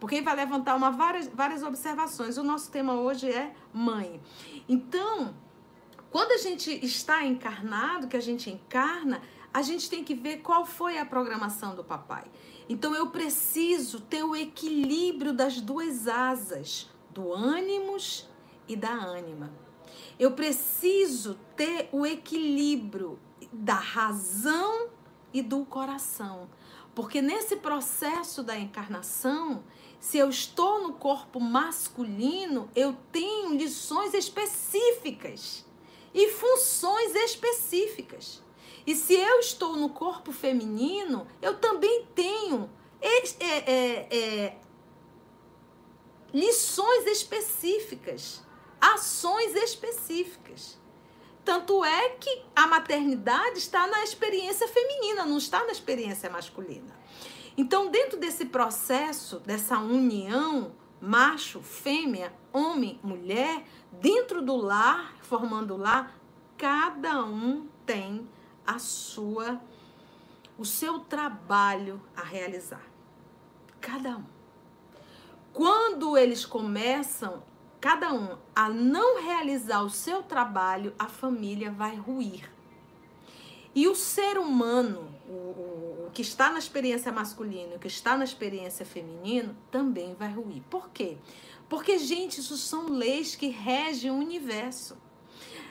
Porque vai levantar uma, várias, várias observações. O nosso tema hoje é mãe. Então, quando a gente está encarnado, que a gente encarna, a gente tem que ver qual foi a programação do papai. Então eu preciso ter o equilíbrio das duas asas, do ânimos e da ânima. Eu preciso ter o equilíbrio da razão e do coração. Porque nesse processo da encarnação, se eu estou no corpo masculino, eu tenho lições específicas e funções específicas. E se eu estou no corpo feminino, eu também tenho é, é, é, lições específicas ações específicas. Tanto é que a maternidade está na experiência feminina, não está na experiência masculina. Então, dentro desse processo, dessa união macho, fêmea, homem, mulher, dentro do lar, formando o lar, cada um tem a sua o seu trabalho a realizar. Cada um. Quando eles começam cada um a não realizar o seu trabalho, a família vai ruir. E o ser humano, o, o, que está na experiência masculina, o que está na experiência feminina, também vai ruir. Por quê? Porque, gente, isso são leis que regem o universo.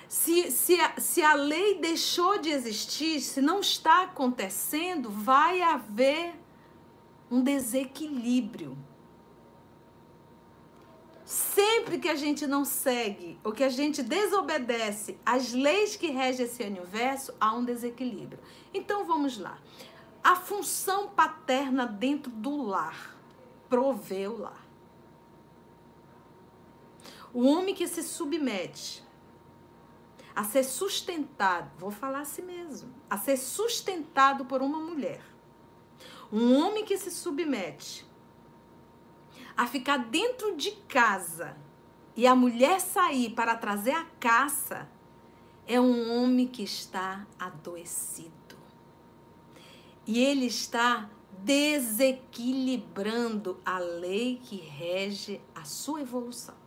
Se, se, a, se a lei deixou de existir, se não está acontecendo, vai haver um desequilíbrio Sempre que a gente não segue ou que a gente desobedece as leis que regem esse universo, há um desequilíbrio. Então vamos lá. A função paterna dentro do lar, prover o lar. O homem que se submete a ser sustentado, vou falar assim mesmo, a ser sustentado por uma mulher. Um homem que se submete a ficar dentro de casa e a mulher sair para trazer a caça, é um homem que está adoecido. E ele está desequilibrando a lei que rege a sua evolução.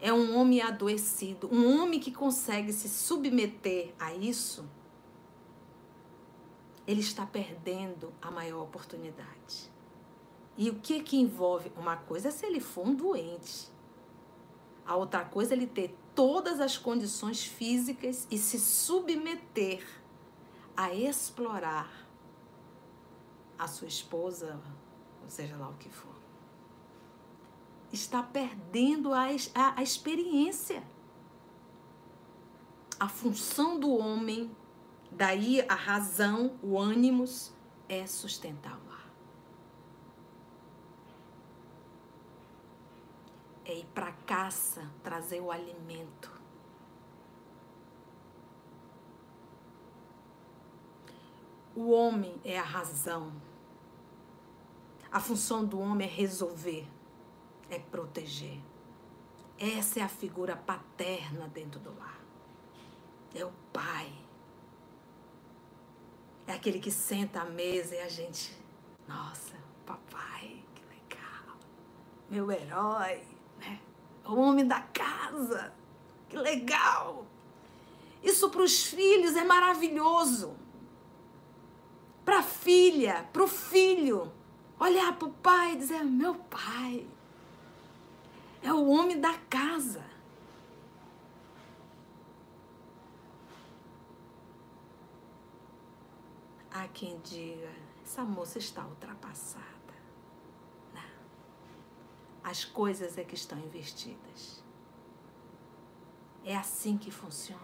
É um homem adoecido, um homem que consegue se submeter a isso. Ele está perdendo a maior oportunidade. E o que que envolve? Uma coisa é se ele for um doente. A outra coisa é ele ter todas as condições físicas e se submeter a explorar a sua esposa, ou seja lá o que for. Está perdendo a, a, a experiência. A função do homem, daí a razão, o ânimos, é sustentar é ir para a caça, trazer o alimento. O homem é a razão. A função do homem é resolver, é proteger. Essa é a figura paterna dentro do lar. É o pai. É aquele que senta à mesa e a gente, nossa, papai, que legal. Meu herói né? O homem da casa. Que legal. Isso para os filhos é maravilhoso para a filha, para o filho, olhar para o pai e dizer: meu pai é o homem da casa. Há quem diga: essa moça está ultrapassada. As coisas é que estão investidas. É assim que funciona.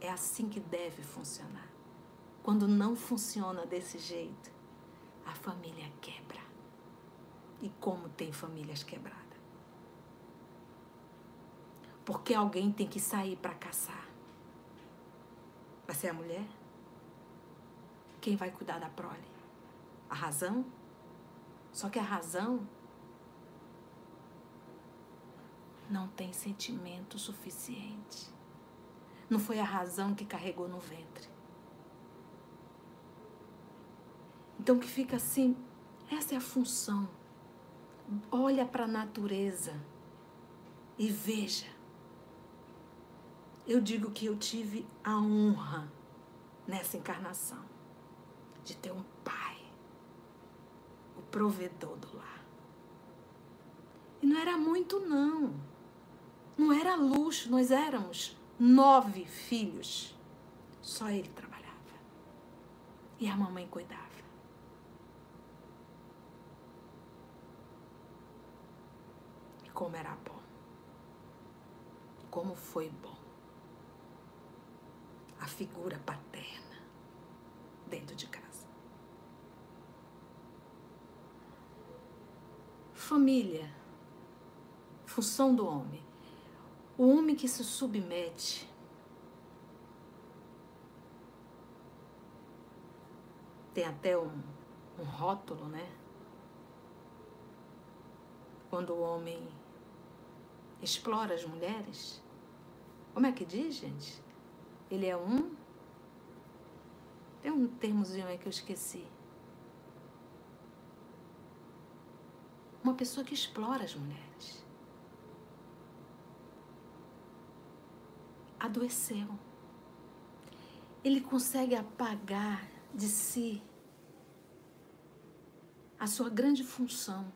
É assim que deve funcionar. Quando não funciona desse jeito, a família quebra. E como tem famílias quebradas? Porque alguém tem que sair para caçar. Vai ser a mulher? Quem vai cuidar da prole? A razão? Só que a razão não tem sentimento suficiente. Não foi a razão que carregou no ventre. Então que fica assim, essa é a função. Olha para a natureza e veja. Eu digo que eu tive a honra nessa encarnação de ter um pai, o provedor do lar. E não era muito, não. Não era luxo, nós éramos nove filhos. Só ele trabalhava. E a mamãe cuidava. como era bom. Como foi bom. A figura paterna dentro de casa. Família. Função do homem. O homem que se submete tem até um, um rótulo, né? Quando o homem explora as mulheres. Como é que diz, gente? Ele é um. Tem um termozinho aí que eu esqueci. Uma pessoa que explora as mulheres. Adoeceu. Ele consegue apagar de si a sua grande função.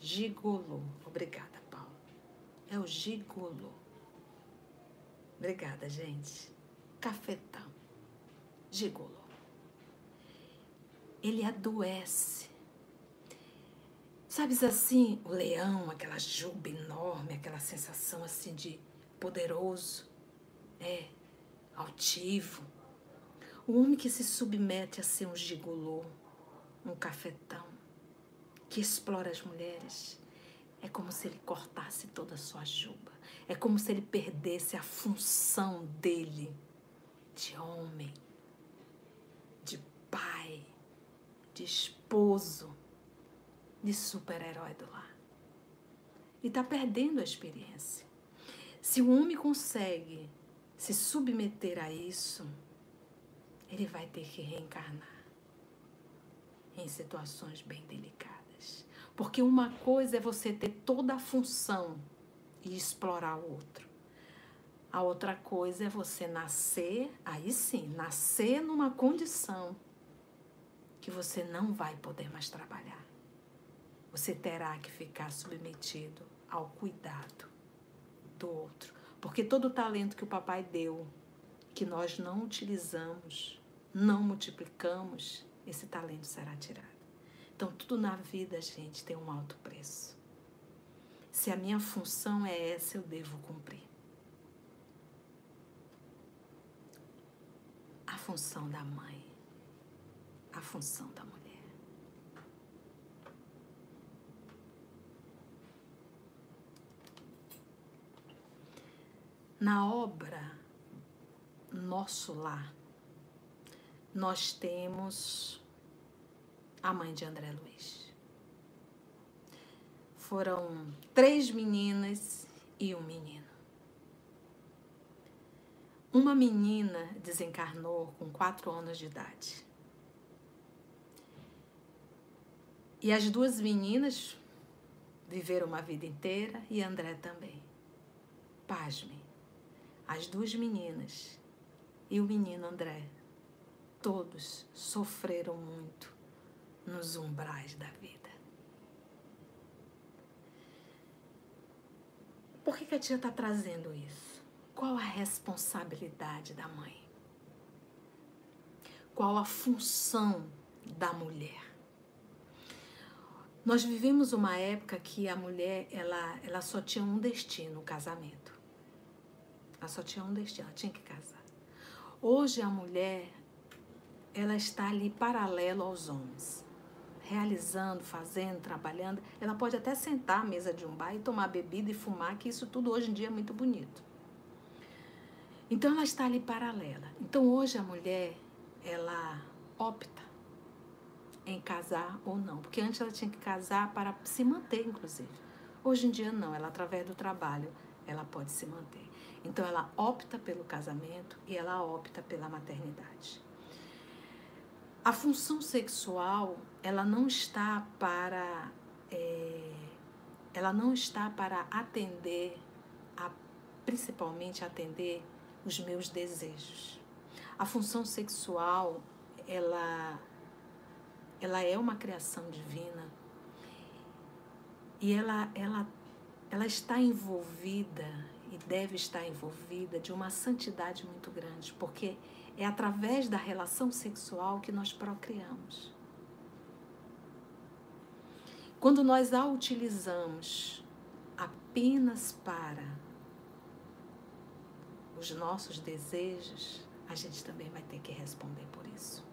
Gigolô. Obrigada. É o gigolo. Obrigada, gente. Cafetão. Gigolo. Ele adoece. Sabes assim, o leão, aquela juba enorme, aquela sensação assim de poderoso, é, altivo. O homem que se submete a ser um gigolô, um cafetão, que explora as mulheres, é como se ele cortasse toda a sua juba. É como se ele perdesse a função dele de homem, de pai, de esposo, de super-herói do lar. E está perdendo a experiência. Se o homem consegue se submeter a isso, ele vai ter que reencarnar em situações bem delicadas. Porque uma coisa é você ter toda a função e explorar o outro. A outra coisa é você nascer, aí sim, nascer numa condição que você não vai poder mais trabalhar. Você terá que ficar submetido ao cuidado do outro. Porque todo o talento que o papai deu, que nós não utilizamos, não multiplicamos, esse talento será tirado. Então, tudo na vida, gente, tem um alto preço. Se a minha função é essa, eu devo cumprir. A função da mãe, a função da mulher. Na obra Nosso Lar, nós temos a mãe de André Luiz. Foram três meninas e um menino. Uma menina desencarnou com quatro anos de idade. E as duas meninas viveram uma vida inteira e André também. Pasme, as duas meninas e o menino André, todos sofreram muito nos umbrais da vida. Por que, que a tia está trazendo isso? Qual a responsabilidade da mãe? Qual a função da mulher? Nós vivemos uma época que a mulher ela, ela só tinha um destino, o casamento. Ela só tinha um destino, ela tinha que casar. Hoje a mulher ela está ali paralelo aos homens, realizando, fazendo, trabalhando. Ela pode até sentar à mesa de um bar e tomar bebida e fumar, que isso tudo hoje em dia é muito bonito. Então ela está ali paralela. Então hoje a mulher ela opta em casar ou não, porque antes ela tinha que casar para se manter, inclusive. Hoje em dia não, ela através do trabalho ela pode se manter. Então ela opta pelo casamento e ela opta pela maternidade. A função sexual ela não está para é, ela não está para atender a, principalmente atender os meus desejos. A função sexual ela ela é uma criação divina e ela ela ela está envolvida e deve estar envolvida de uma santidade muito grande, porque é através da relação sexual que nós procriamos. Quando nós a utilizamos apenas para os nossos desejos, a gente também vai ter que responder por isso.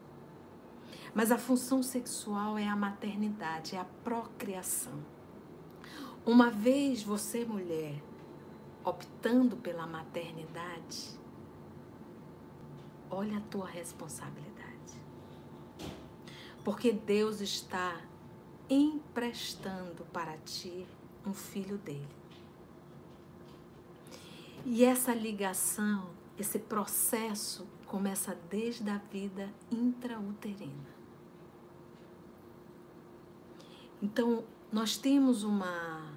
Mas a função sexual é a maternidade, é a procriação. Uma vez você, mulher, optando pela maternidade, olha a tua responsabilidade. Porque Deus está emprestando para ti um filho dele. E essa ligação, esse processo começa desde a vida intrauterina. Então, nós temos uma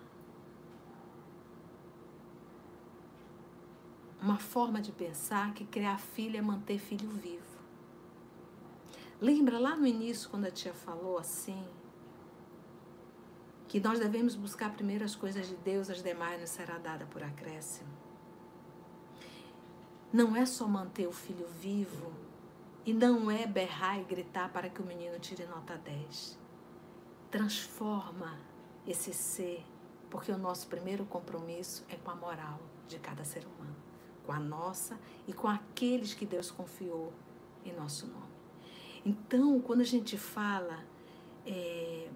uma forma de pensar que criar filho é manter filho vivo. Lembra lá no início quando a tia falou assim, que nós devemos buscar primeiro as coisas de Deus, as demais nos será dada por acréscimo. Não é só manter o filho vivo e não é berrar e gritar para que o menino tire nota 10. Transforma esse ser, porque o nosso primeiro compromisso é com a moral de cada ser humano, com a nossa e com aqueles que Deus confiou em nosso nome. Então, quando a gente fala é,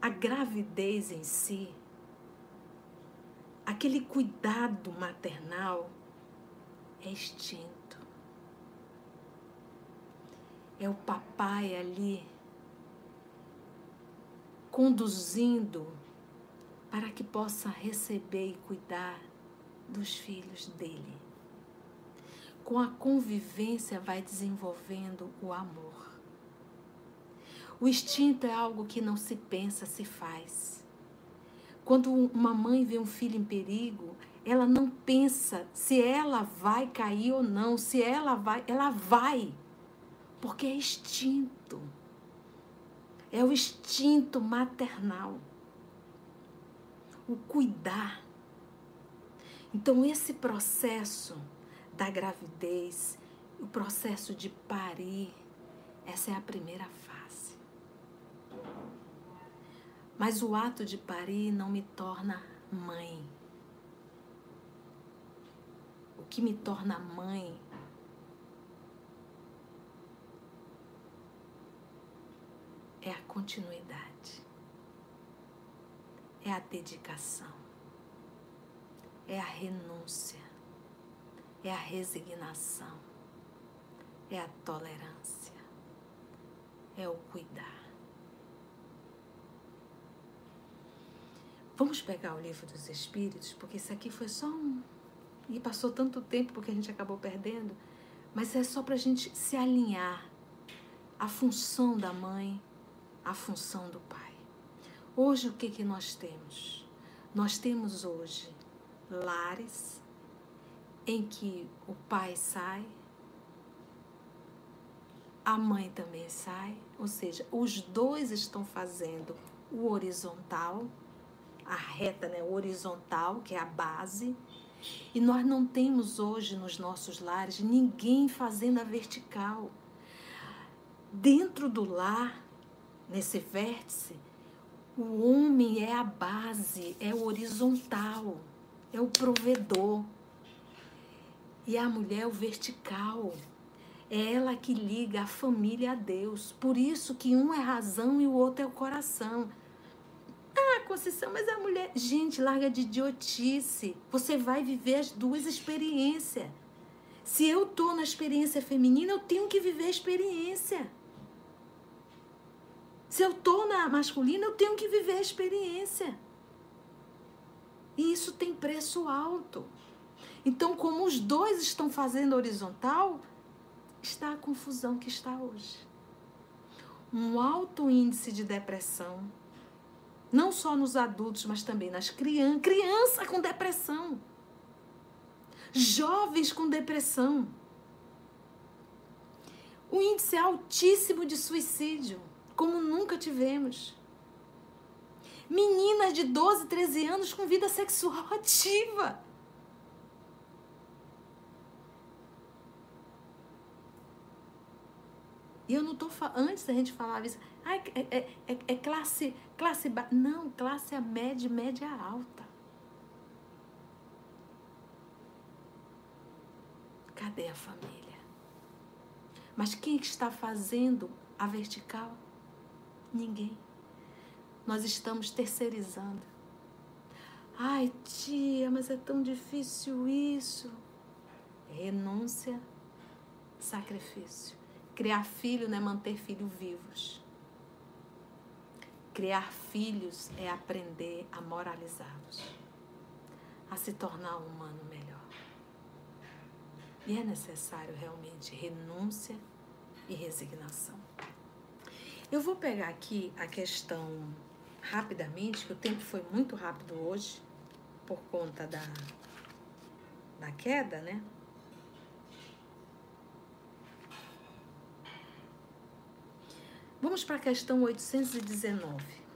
a gravidez em si, aquele cuidado maternal é extinto. É o papai ali conduzindo para que possa receber e cuidar dos filhos dele. Com a convivência vai desenvolvendo o amor. O instinto é algo que não se pensa, se faz. Quando uma mãe vê um filho em perigo, ela não pensa se ela vai cair ou não, se ela vai, ela vai. Porque é instinto. É o instinto maternal. O cuidar. Então, esse processo da gravidez, o processo de parir, essa é a primeira fase. Mas o ato de parir não me torna mãe. O que me torna mãe é a continuidade, é a dedicação, é a renúncia, é a resignação, é a tolerância, é o cuidar. Vamos pegar o livro dos Espíritos, porque isso aqui foi só um. E passou tanto tempo porque a gente acabou perdendo, mas é só para a gente se alinhar à função da mãe, à função do pai. Hoje, o que, que nós temos? Nós temos hoje lares em que o pai sai, a mãe também sai, ou seja, os dois estão fazendo o horizontal, a reta, né, o horizontal, que é a base, e nós não temos hoje nos nossos lares ninguém fazendo a vertical. Dentro do lar, nesse vértice, o homem é a base, é o horizontal, é o provedor. E a mulher é o vertical. É ela que liga a família a Deus. Por isso que um é razão e o outro é o coração. Ah, Conceição, mas a mulher. Gente, larga de idiotice. Você vai viver as duas experiências. Se eu tô na experiência feminina, eu tenho que viver a experiência. Se eu tô na masculina, eu tenho que viver a experiência. E isso tem preço alto. Então, como os dois estão fazendo horizontal, está a confusão que está hoje. Um alto índice de depressão, não só nos adultos, mas também nas crianças. Criança com depressão. Jovens com depressão. O índice é altíssimo de suicídio, como nunca tivemos. Meninas de 12, 13 anos com vida sexual ativa. E eu não estou antes a gente falava isso, ah, é, é, é, é classe, classe ba... Não, classe a média, média alta. Cadê a família? Mas quem está fazendo a vertical? Ninguém. Nós estamos terceirizando. Ai, tia, mas é tão difícil isso. Renúncia, sacrifício. Criar filho não é manter filhos vivos. Criar filhos é aprender a moralizá-los, a se tornar um humano melhor. E é necessário realmente renúncia e resignação. Eu vou pegar aqui a questão rapidamente, que o tempo foi muito rápido hoje, por conta da, da queda, né? Vamos para a questão 819.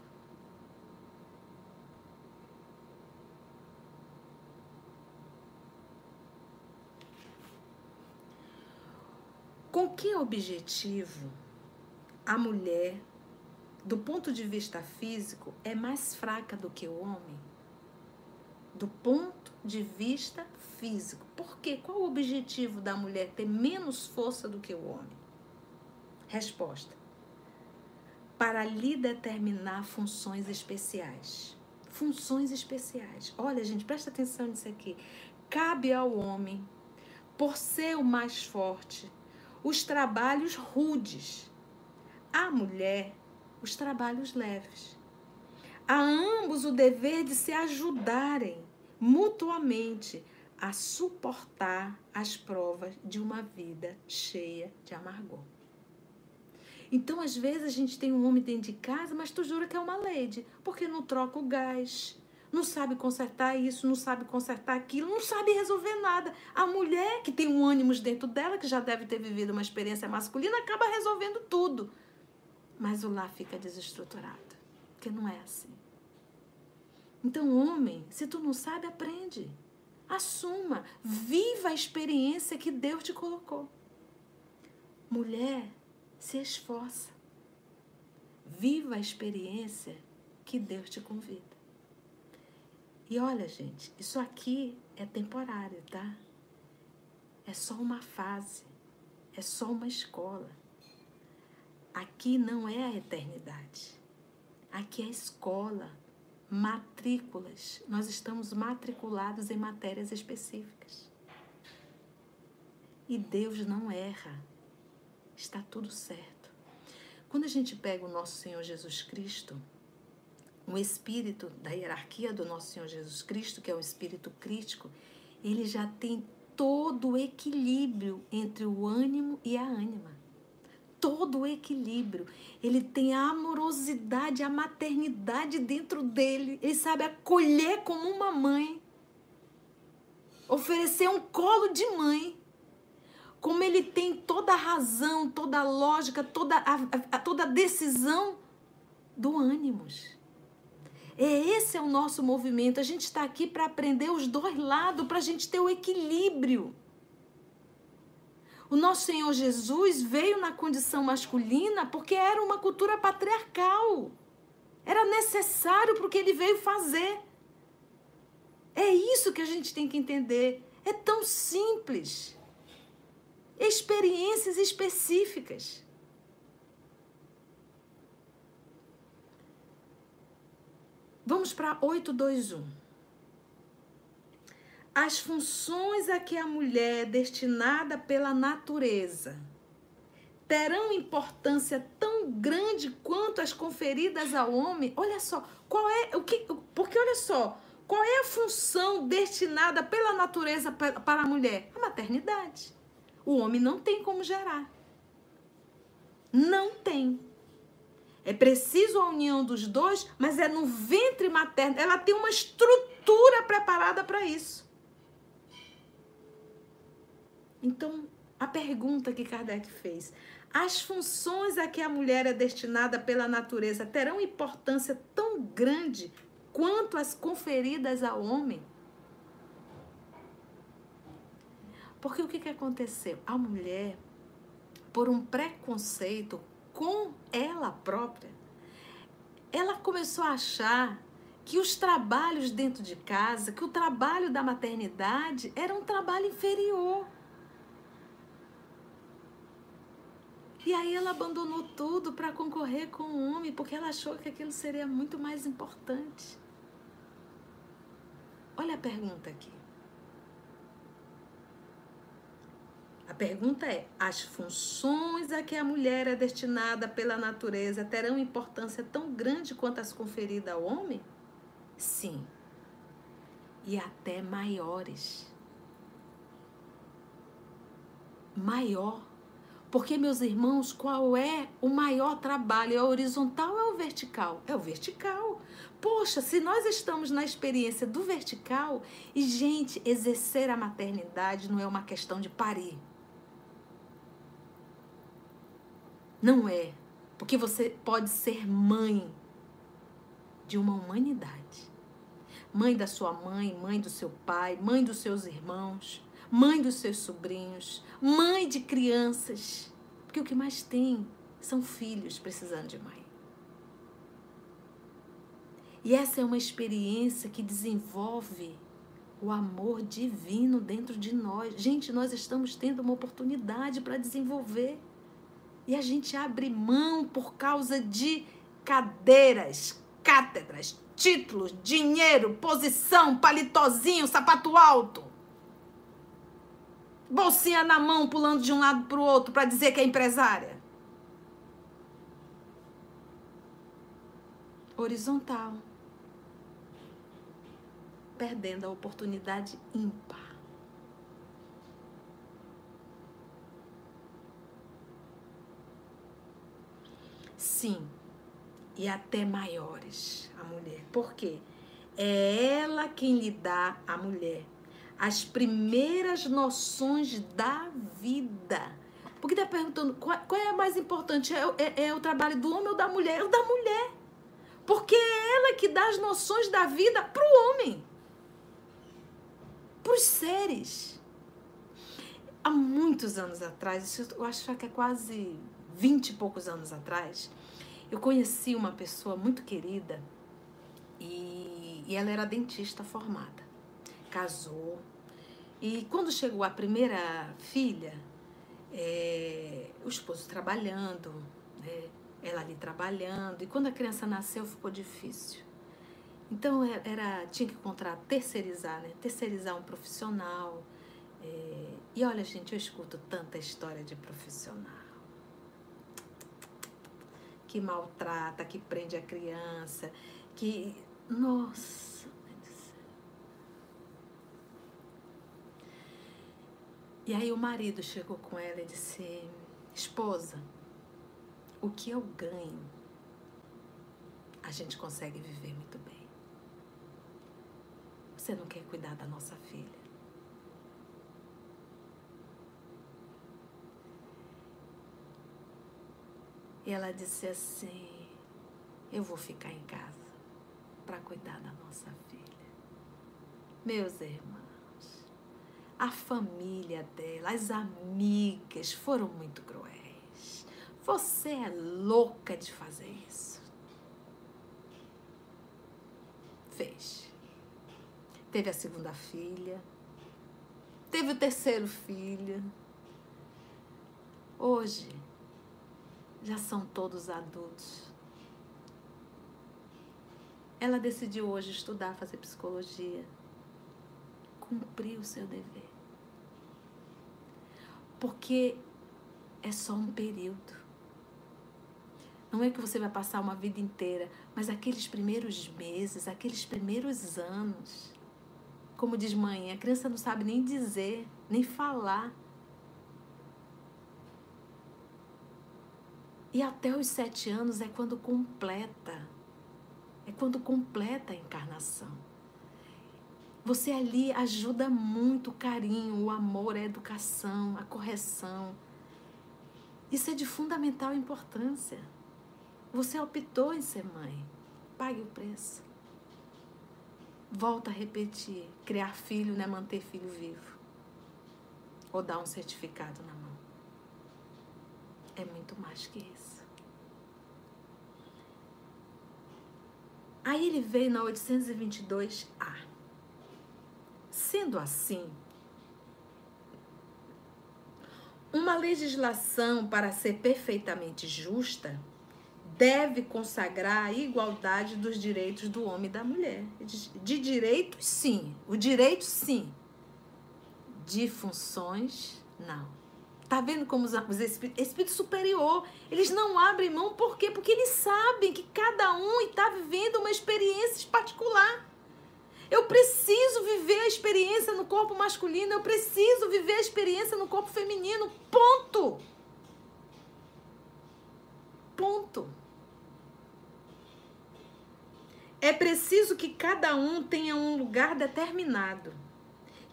Com que objetivo a mulher, do ponto de vista físico, é mais fraca do que o homem? Do ponto de vista físico. Por quê? Qual o objetivo da mulher ter menos força do que o homem? Resposta para lhe determinar funções especiais. Funções especiais. Olha, gente, presta atenção nisso aqui. Cabe ao homem, por ser o mais forte, os trabalhos rudes. À mulher, os trabalhos leves. A ambos o dever de se ajudarem mutuamente a suportar as provas de uma vida cheia de amargor. Então, às vezes, a gente tem um homem dentro de casa, mas tu jura que é uma lady, porque não troca o gás, não sabe consertar isso, não sabe consertar aquilo, não sabe resolver nada. A mulher que tem um ânimo dentro dela, que já deve ter vivido uma experiência masculina, acaba resolvendo tudo. Mas o lar fica desestruturado, porque não é assim. Então, homem, se tu não sabe, aprende. Assuma, viva a experiência que Deus te colocou. Mulher, se esforça. Viva a experiência que Deus te convida. E olha, gente, isso aqui é temporário, tá? É só uma fase, é só uma escola. Aqui não é a eternidade. Aqui é a escola, matrículas. Nós estamos matriculados em matérias específicas. E Deus não erra. está tudo certo. Quando a gente pega o nosso Senhor Jesus Cristo, um espírito da hierarquia do nosso Senhor Jesus Cristo, que é um espírito crítico, ele já tem todo o equilíbrio entre o ânimo e a ânima. Todo o equilíbrio. Ele tem a amorosidade, a maternidade dentro dele. Ele sabe acolher como uma mãe. Oferecer um colo de mãe como ele tem toda a razão, toda a lógica, toda a, a, toda a decisão do ânimos. É esse é o nosso movimento. A gente está aqui para aprender os dois lados, para a gente ter o equilíbrio. O nosso Senhor Jesus veio na condição masculina porque era uma cultura patriarcal. Era necessário porque ele veio fazer. É isso que a gente tem que entender. É tão simples experiências específicas. Vamos para 821. As funções a que a mulher é destinada pela natureza terão importância tão grande quanto as conferidas ao homem. Olha só, qual é o que? Porque olha só, qual é a função destinada pela natureza para a mulher? A maternidade. O homem não tem como gerar. Não tem. É preciso a união dos dois, mas é no ventre materno. Ela tem uma estrutura preparada para isso. Então, a pergunta que Kardec fez: as funções a que a mulher é destinada pela natureza terão importância tão grande quanto as conferidas ao homem? Porque o que, que aconteceu? A mulher, por um preconceito com ela própria, ela começou a achar que os trabalhos dentro de casa, que o trabalho da maternidade era um trabalho inferior. E aí ela abandonou tudo para concorrer com o homem, porque ela achou que aquilo seria muito mais importante. Olha a pergunta aqui. A pergunta é: as funções a que a mulher é destinada pela natureza terão importância tão grande quanto as conferidas ao homem? Sim. E até maiores. Maior. Porque, meus irmãos, qual é o maior trabalho? É o horizontal ou é o vertical? É o vertical. Poxa, se nós estamos na experiência do vertical, e, gente, exercer a maternidade não é uma questão de parir. Não é. Porque você pode ser mãe de uma humanidade. Mãe da sua mãe, mãe do seu pai, mãe dos seus irmãos, mãe dos seus sobrinhos, mãe de crianças. Porque o que mais tem são filhos precisando de mãe. E essa é uma experiência que desenvolve o amor divino dentro de nós. Gente, nós estamos tendo uma oportunidade para desenvolver. E a gente abre mão por causa de cadeiras, cátedras, títulos, dinheiro, posição, palitozinho, sapato alto. Bolsinha na mão, pulando de um lado para o outro para dizer que é empresária. Horizontal. Perdendo a oportunidade ímpar. Sim, e até maiores a mulher. Por quê? É ela quem lhe dá a mulher as primeiras noções da vida. Porque está perguntando qual, qual, é a mais importante? É, é, é, o trabalho do homem ou da mulher? É o da mulher. Porque é ela que dá as noções da vida para o homem, para os seres. Há muitos anos atrás, eu acho que é quase vinte e poucos anos atrás, eu conheci uma pessoa muito querida e, e ela era dentista formada. Casou. E quando chegou a primeira filha, é, o esposo trabalhando, né, ela ali trabalhando, e quando a criança nasceu ficou difícil. Então é, era, tinha que encontrar, terceirizar, né? Terceirizar um profissional. É, e olha, gente, eu escuto tanta história de profissional que maltrata, que prende a criança, que. Nossa, mãe do céu. E aí o marido chegou com ela e disse: Esposa, o que eu ganho, a gente consegue viver muito bem. Você não quer cuidar da nossa filha? E ela disse assim: Eu vou ficar em casa para cuidar da nossa filha. Meus irmãos, a família dela, as amigas foram muito cruéis. Você é louca de fazer isso. Fez. Teve a segunda filha, teve o terceiro filho. Hoje, já são todos adultos. Ela decidiu hoje estudar, fazer psicologia. Cumpriu o seu dever. Porque é só um período. Não é que você vai passar uma vida inteira, mas aqueles primeiros meses, aqueles primeiros anos. Como diz mãe, a criança não sabe nem dizer, nem falar. E até os sete anos é quando completa. É quando completa a encarnação. Você ali ajuda muito o carinho, o amor, a educação, a correção. Isso é de fundamental importância. Você optou em ser mãe. Pague o preço. Volta a repetir: criar filho não é manter filho vivo. Ou dar um certificado na mão. É muito mais que isso. Aí ele veio na 822A. Sendo assim, uma legislação para ser perfeitamente justa deve consagrar a igualdade dos direitos do homem e da mulher. De direitos, sim. O direito, sim. De funções, não. Tá vendo como os, os espíritos, espírito superior, eles não abrem mão, por quê? Porque eles sabem que cada um está vivendo uma experiência particular. Eu preciso viver a experiência no corpo masculino, eu preciso viver a experiência no corpo feminino. Ponto. Ponto. É preciso que cada um tenha um lugar determinado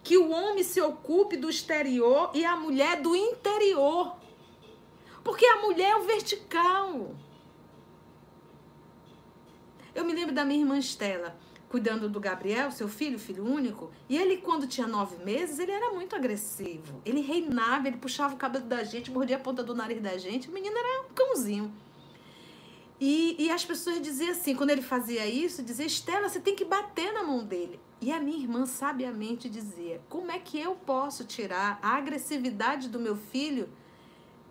que o homem se ocupe do exterior e a mulher do interior. Porque a mulher é o vertical. Eu me lembro da minha irmã Estela, cuidando do Gabriel, seu filho, filho único, e ele, quando tinha nove meses, ele era muito agressivo. Ele reinava, ele puxava o cabelo da gente, mordia a ponta do nariz da gente. O menino era um cãozinho. E, e as pessoas diziam assim, quando ele fazia isso, dizia, Estela, você tem que bater na mão dele. E a minha irmã sabiamente dizia, como é que eu posso tirar a agressividade do meu filho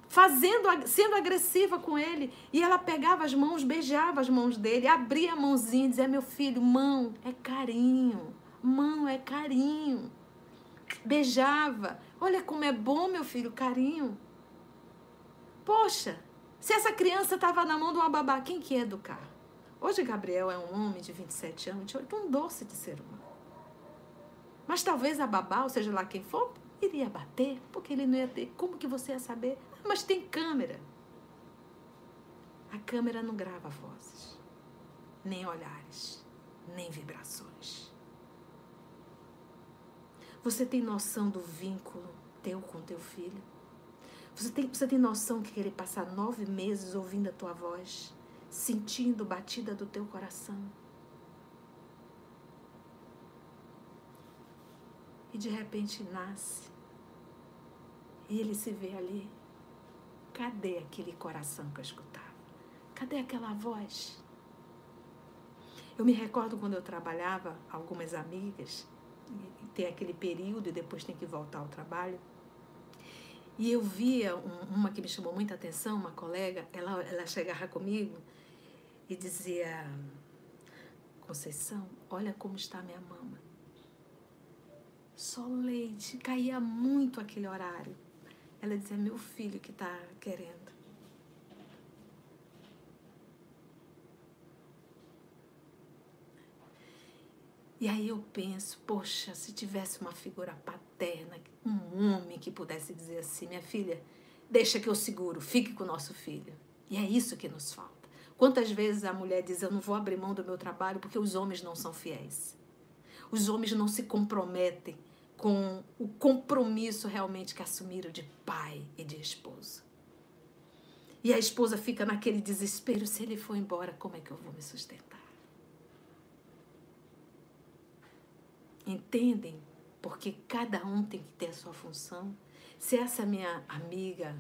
fazendo, sendo agressiva com ele? E ela pegava as mãos, beijava as mãos dele, abria a mãozinha e dizia, meu filho, mão é carinho, mão é carinho. Beijava. Olha como é bom, meu filho, carinho. Poxa, se essa criança estava na mão de uma babá, quem que ia educar? Hoje Gabriel é um homem de 27 anos, um doce de ser humano. Mas talvez a babá, ou seja lá quem for, iria bater, porque ele não ia ter. Como que você ia saber? Mas tem câmera. A câmera não grava vozes, nem olhares, nem vibrações. Você tem noção do vínculo teu com teu filho? Você tem, você tem noção que ele passar nove meses ouvindo a tua voz, sentindo batida do teu coração? E de repente nasce. E ele se vê ali. Cadê aquele coração que eu escutava? Cadê aquela voz? Eu me recordo quando eu trabalhava, algumas amigas, tem aquele período e depois tem que voltar ao trabalho. E eu via uma que me chamou muita atenção, uma colega, ela, ela chegava comigo e dizia: Conceição, olha como está minha mama. Só leite, caía muito aquele horário. Ela diz É meu filho que está querendo. E aí eu penso: Poxa, se tivesse uma figura paterna, um homem que pudesse dizer assim: Minha filha, deixa que eu seguro, fique com o nosso filho. E é isso que nos falta. Quantas vezes a mulher diz: Eu não vou abrir mão do meu trabalho porque os homens não são fiéis. Os homens não se comprometem com o compromisso realmente que assumiram de pai e de esposo. E a esposa fica naquele desespero: se ele for embora, como é que eu vou me sustentar? Entendem? Porque cada um tem que ter a sua função. Se essa minha amiga,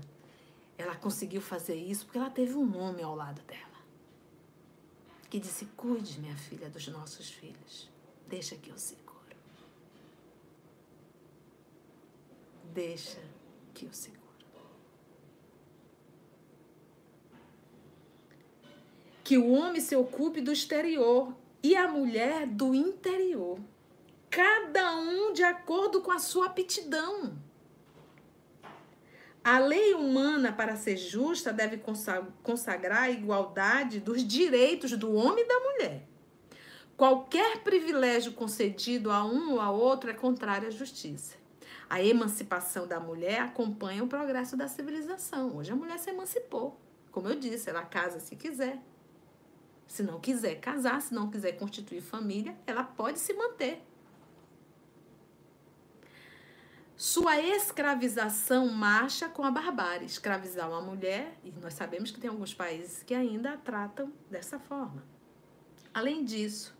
ela conseguiu fazer isso porque ela teve um homem ao lado dela. Que disse: Cuide, minha filha, dos nossos filhos. Deixa que eu seguro. Deixa que eu seguro. Que o homem se ocupe do exterior e a mulher do interior cada um de acordo com a sua aptidão. A lei humana, para ser justa, deve consagrar a igualdade dos direitos do homem e da mulher. Qualquer privilégio concedido a um ou a outro é contrário à justiça. A emancipação da mulher acompanha o progresso da civilização. Hoje a mulher se emancipou. Como eu disse, ela casa se quiser. Se não quiser casar, se não quiser constituir família, ela pode se manter. Sua escravização marcha com a barbárie. Escravizar uma mulher, e nós sabemos que tem alguns países que ainda a tratam dessa forma. Além disso,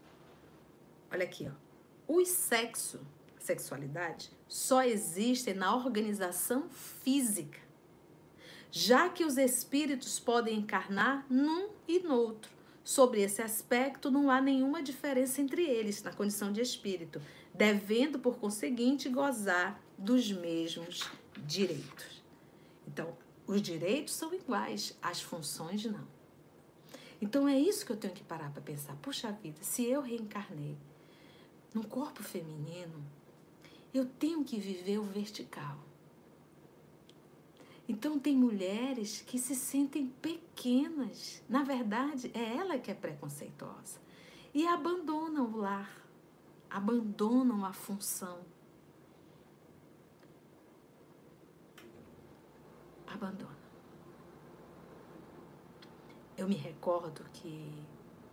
olha aqui, ó, o sexo, sexualidade, só existem na organização física, já que os espíritos podem encarnar num e no outro. Sobre esse aspecto, não há nenhuma diferença entre eles na condição de espírito, devendo, por conseguinte, gozar dos mesmos direitos. Então, os direitos são iguais, as funções não. Então é isso que eu tenho que parar para pensar. Puxa vida, se eu reencarnei num corpo feminino, eu tenho que viver o vertical. Então tem mulheres que se sentem pequenas. Na verdade, é ela que é preconceituosa. E abandonam o lar, abandonam a função abandona. Eu me recordo que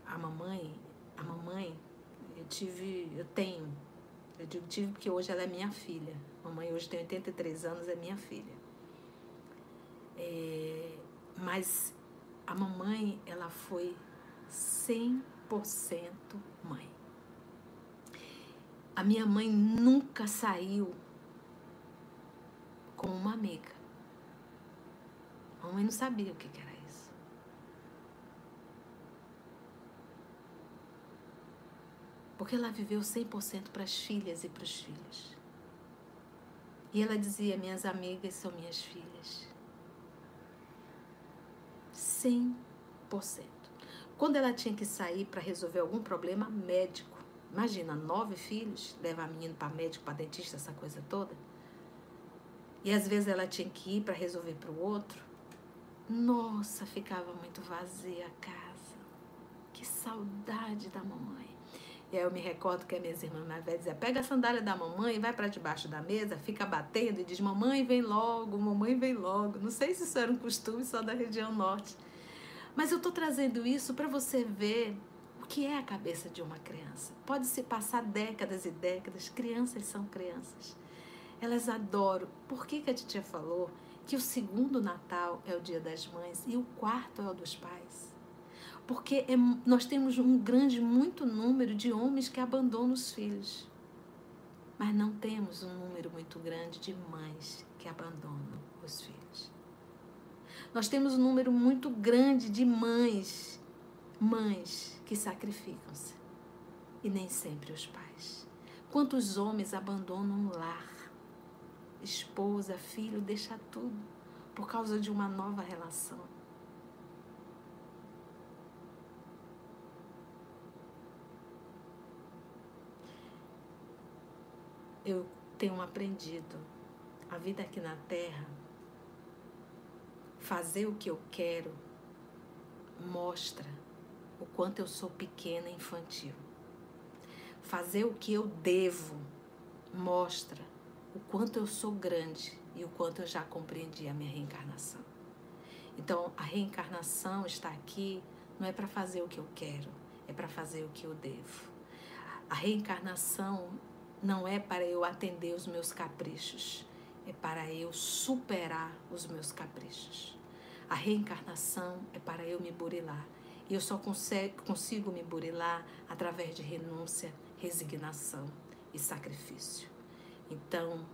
a mamãe, a mamãe, eu tive, eu tenho, eu digo tive porque hoje ela é minha filha. Mamãe hoje tem 83 anos, é minha filha. É, mas a mamãe, ela foi 100% mãe. A minha mãe nunca saiu com uma amiga. A mãe não sabia o que era isso. Porque ela viveu 100% para as filhas e para os filhos. E ela dizia: Minhas amigas são minhas filhas. 100%. Quando ela tinha que sair para resolver algum problema médico, imagina, nove filhos, levar menino para médico, para dentista, essa coisa toda. E às vezes ela tinha que ir para resolver para o outro. Nossa, ficava muito vazia a casa. Que saudade da mamãe. E aí eu me recordo que a minha irmã mais velha dizia: pega a sandália da mamãe, vai para debaixo da mesa, fica batendo e diz: mamãe vem logo, mamãe vem logo. Não sei se isso era um costume só da região norte. Mas eu estou trazendo isso para você ver o que é a cabeça de uma criança. Pode se passar décadas e décadas, crianças são crianças. Elas adoram. Por que, que a titia falou que o segundo Natal é o Dia das Mães e o quarto é o dos pais. Porque é, nós temos um grande, muito número de homens que abandonam os filhos. Mas não temos um número muito grande de mães que abandonam os filhos. Nós temos um número muito grande de mães, mães que sacrificam-se. E nem sempre os pais. Quantos homens abandonam o lar? esposa, filho, deixa tudo por causa de uma nova relação. Eu tenho aprendido a vida aqui na Terra, fazer o que eu quero, mostra o quanto eu sou pequena e infantil. Fazer o que eu devo mostra o quanto eu sou grande e o quanto eu já compreendi a minha reencarnação. Então, a reencarnação está aqui não é para fazer o que eu quero, é para fazer o que eu devo. A reencarnação não é para eu atender os meus caprichos, é para eu superar os meus caprichos. A reencarnação é para eu me burilar. E eu só consigo, me burilar através de renúncia, resignação e sacrifício. Então,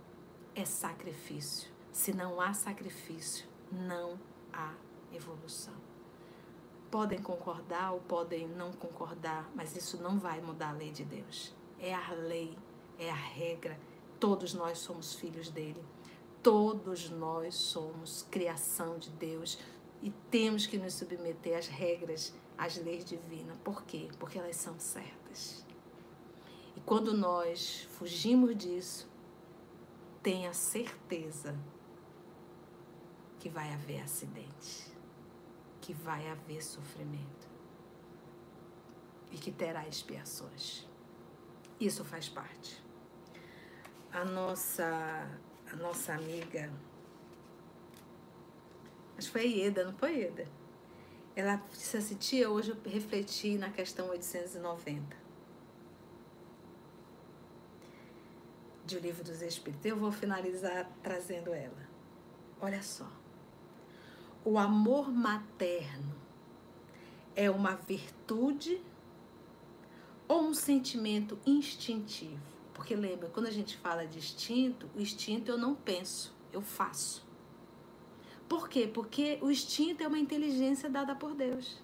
é sacrifício. Se não há sacrifício, não há evolução. Podem concordar ou podem não concordar, mas isso não vai mudar a lei de Deus. É a lei, é a regra. Todos nós somos filhos dele. Todos nós somos criação de Deus e temos que nos submeter às regras, às leis divinas. Por quê? Porque elas são certas. E quando nós fugimos disso, tenha certeza que vai haver acidente, que vai haver sofrimento e que terá expiações. Isso faz parte. A nossa a nossa amiga, acho que foi a Ieda, não foi Ieda? Ela disse assim, tia, hoje eu refleti na questão 890 de O Livro dos Espíritos. Eu vou finalizar trazendo ela. Olha só. O amor materno é uma virtude ou um sentimento instintivo? Porque lembra, quando a gente fala de instinto, o instinto eu não penso, eu faço. Por quê? Porque o instinto é uma inteligência dada por Deus.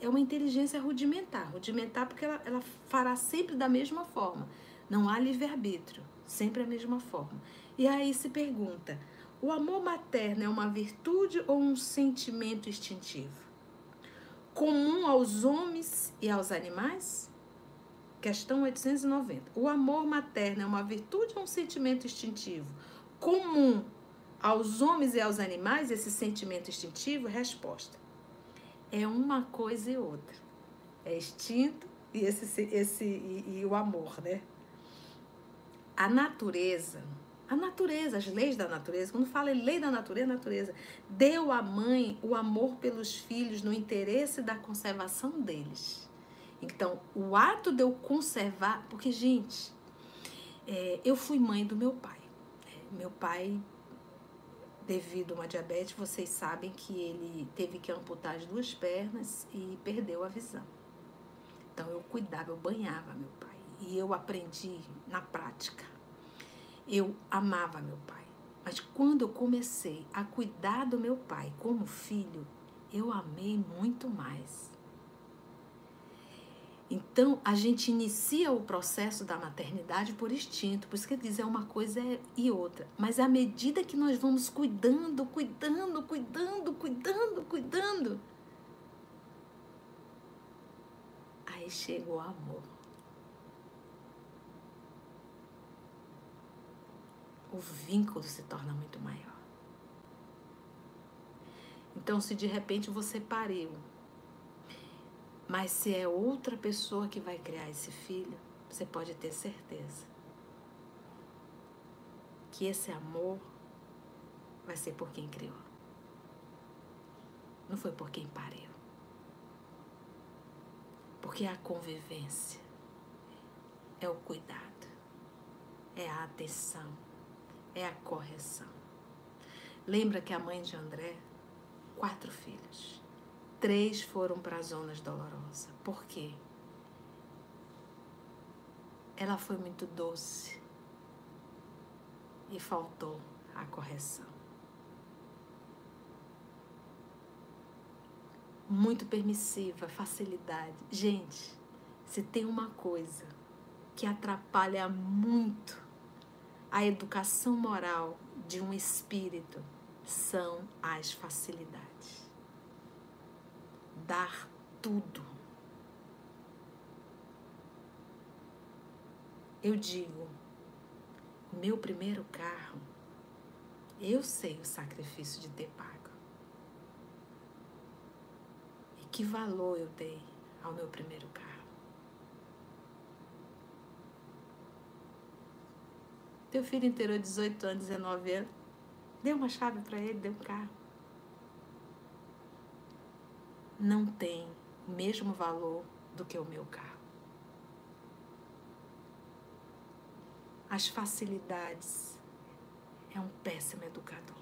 É uma inteligência rudimentar. Rudimentar porque ela, ela fará sempre da mesma forma. Não há livre-arbítrio, sempre a mesma forma. E aí se pergunta: o amor materno é uma virtude ou um sentimento instintivo? Comum aos homens e aos animais? Questão 890. O amor materno é uma virtude ou um sentimento instintivo? Comum aos homens e aos animais esse sentimento instintivo? Resposta. É uma coisa e outra. É instinto e esse, esse e, e o amor, né? A natureza, a natureza, as leis da natureza, quando fala em lei da natureza, natureza, deu à mãe o amor pelos filhos no interesse da conservação deles. Então, o ato de eu conservar, porque, gente, é, eu fui mãe do meu pai. Meu pai, devido a uma diabetes, vocês sabem que ele teve que amputar as duas pernas e perdeu a visão. Então, eu cuidava, eu banhava meu pai. E eu aprendi na prática. Eu amava meu pai. Mas quando eu comecei a cuidar do meu pai como filho, eu amei muito mais. Então, a gente inicia o processo da maternidade por instinto, por isso que diz é uma coisa e outra. Mas à medida que nós vamos cuidando, cuidando, cuidando, cuidando, cuidando, aí chega o amor. O vínculo se torna muito maior. Então, se de repente você pariu mas se é outra pessoa que vai criar esse filho, você pode ter certeza que esse amor vai ser por quem criou. Não foi por quem pariu. Porque a convivência é o cuidado, é a atenção, é a correção. Lembra que a mãe de André, quatro filhos Três foram para zonas dolorosas. Por quê? Ela foi muito doce e faltou a correção. Muito permissiva, facilidade. Gente, se tem uma coisa que atrapalha muito a educação moral de um espírito, são as facilidades dar tudo. Eu digo, meu primeiro carro, eu sei o sacrifício de ter pago. E que valor eu dei ao meu primeiro carro. Teu filho inteiro 18 anos, 19 anos. deu uma chave para ele, deu um carro. Não tem o mesmo valor do que o meu carro. As facilidades é um péssimo educador.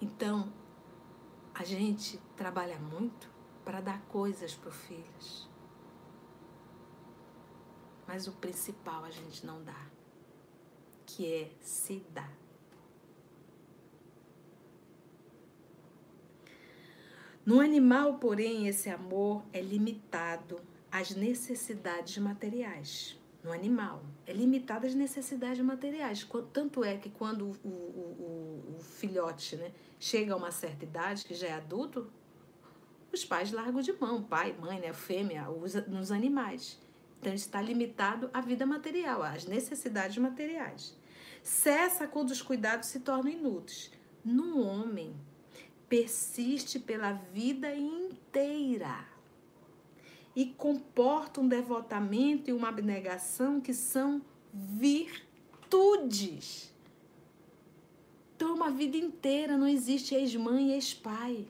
Então, a gente trabalha muito para dar coisas para os filhos. Mas o principal a gente não dá, que é se dar. No animal, porém, esse amor é limitado às necessidades materiais. No animal, é limitado às necessidades materiais. Tanto é que quando o, o, o, o filhote né, chega a uma certa idade, que já é adulto, os pais largam de mão, pai, mãe, né, fêmea, usa nos animais. Então está limitado à vida material, às necessidades materiais. Cessa quando os cuidados se tornam inúteis. No homem, persiste pela vida inteira e comporta um devotamento e uma abnegação que são virtudes. Então, uma vida inteira não existe ex-mãe ex-pai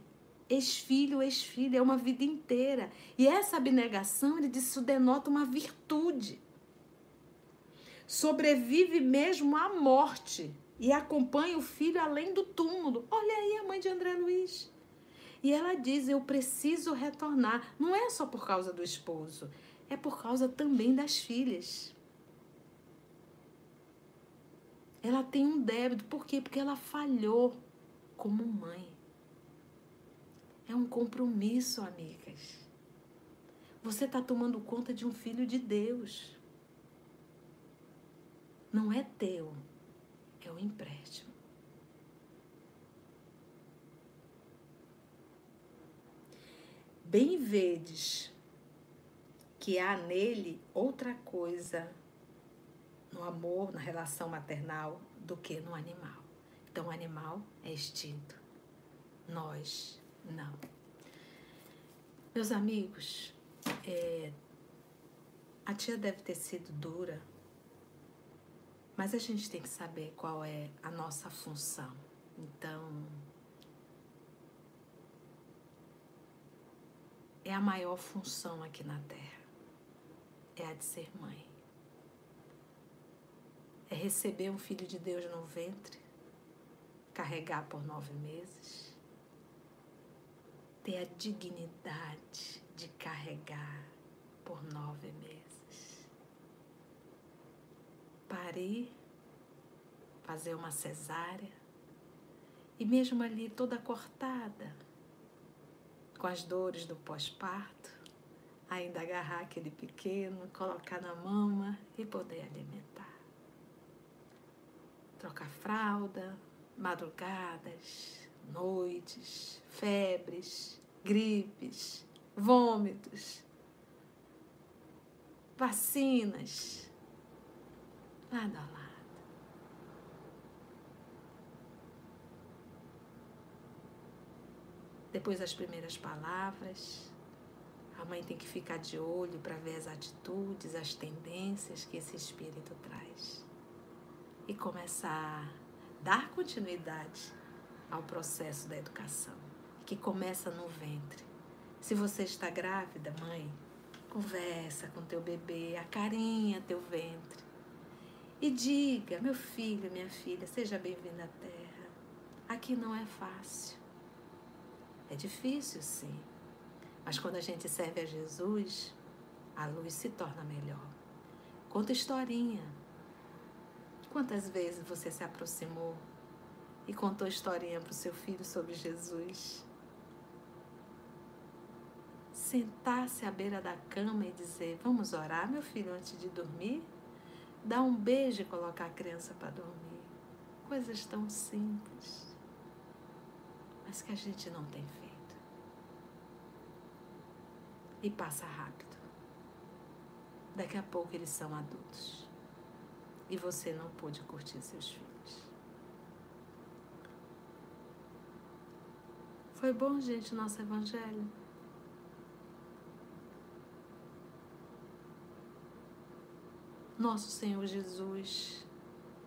ex-filho, ex-filha, é uma vida inteira. E essa abnegação, ele diz, isso denota uma virtude. Sobrevive mesmo à morte e acompanha o filho além do túmulo. Olha aí a mãe de André Luiz. E ela diz: Eu preciso retornar. Não é só por causa do esposo, é por causa também das filhas. Ela tem um débito. Por quê? Porque ela falhou como mãe. É um compromisso, amigas. Você está tomando conta de um filho de Deus. Não é teu, é um empréstimo. Bem vedes que há nele outra coisa no amor, na relação maternal, do que no animal. Então, o animal é extinto. Nós não. Meus amigos, é, a tia deve ter sido dura, mas a gente tem que saber qual é a nossa função. Então, é a maior função aqui na Terra. É a de ser mãe. É receber um filho de Deus no ventre, carregar por nove meses ter a dignidade de carregar por nove meses. Parir, fazer uma cesárea e mesmo ali toda cortada, com as dores do pós-parto, ainda agarrar aquele pequeno, colocar na mama e poder alimentar. Trocar fralda, madrugadas, noites, febres, gripes, vômitos, vacinas, lado a lado. Depois das primeiras palavras, a mãe tem que ficar de olho para ver as atitudes, as tendências que esse espírito traz. E começar a dar continuidade ao processo da educação, que começa no ventre. Se você está grávida, mãe, conversa com teu bebê, acarinha teu ventre. E diga, meu filho, minha filha, seja bem-vindo à Terra. Aqui não é fácil. É difícil, sim. Mas quando a gente serve a Jesus, a luz se torna melhor. Conta historinha. Quantas vezes você se aproximou e contou historinha para o seu filho sobre Jesus. Sentar-se à beira da cama e dizer: Vamos orar, meu filho, antes de dormir? Dar um beijo e colocar a criança para dormir. Coisas tão simples, mas que a gente não tem feito. E passa rápido. Daqui a pouco eles são adultos. E você não pôde curtir seus filhos. Foi bom, gente, o nosso evangelho? Nosso Senhor Jesus,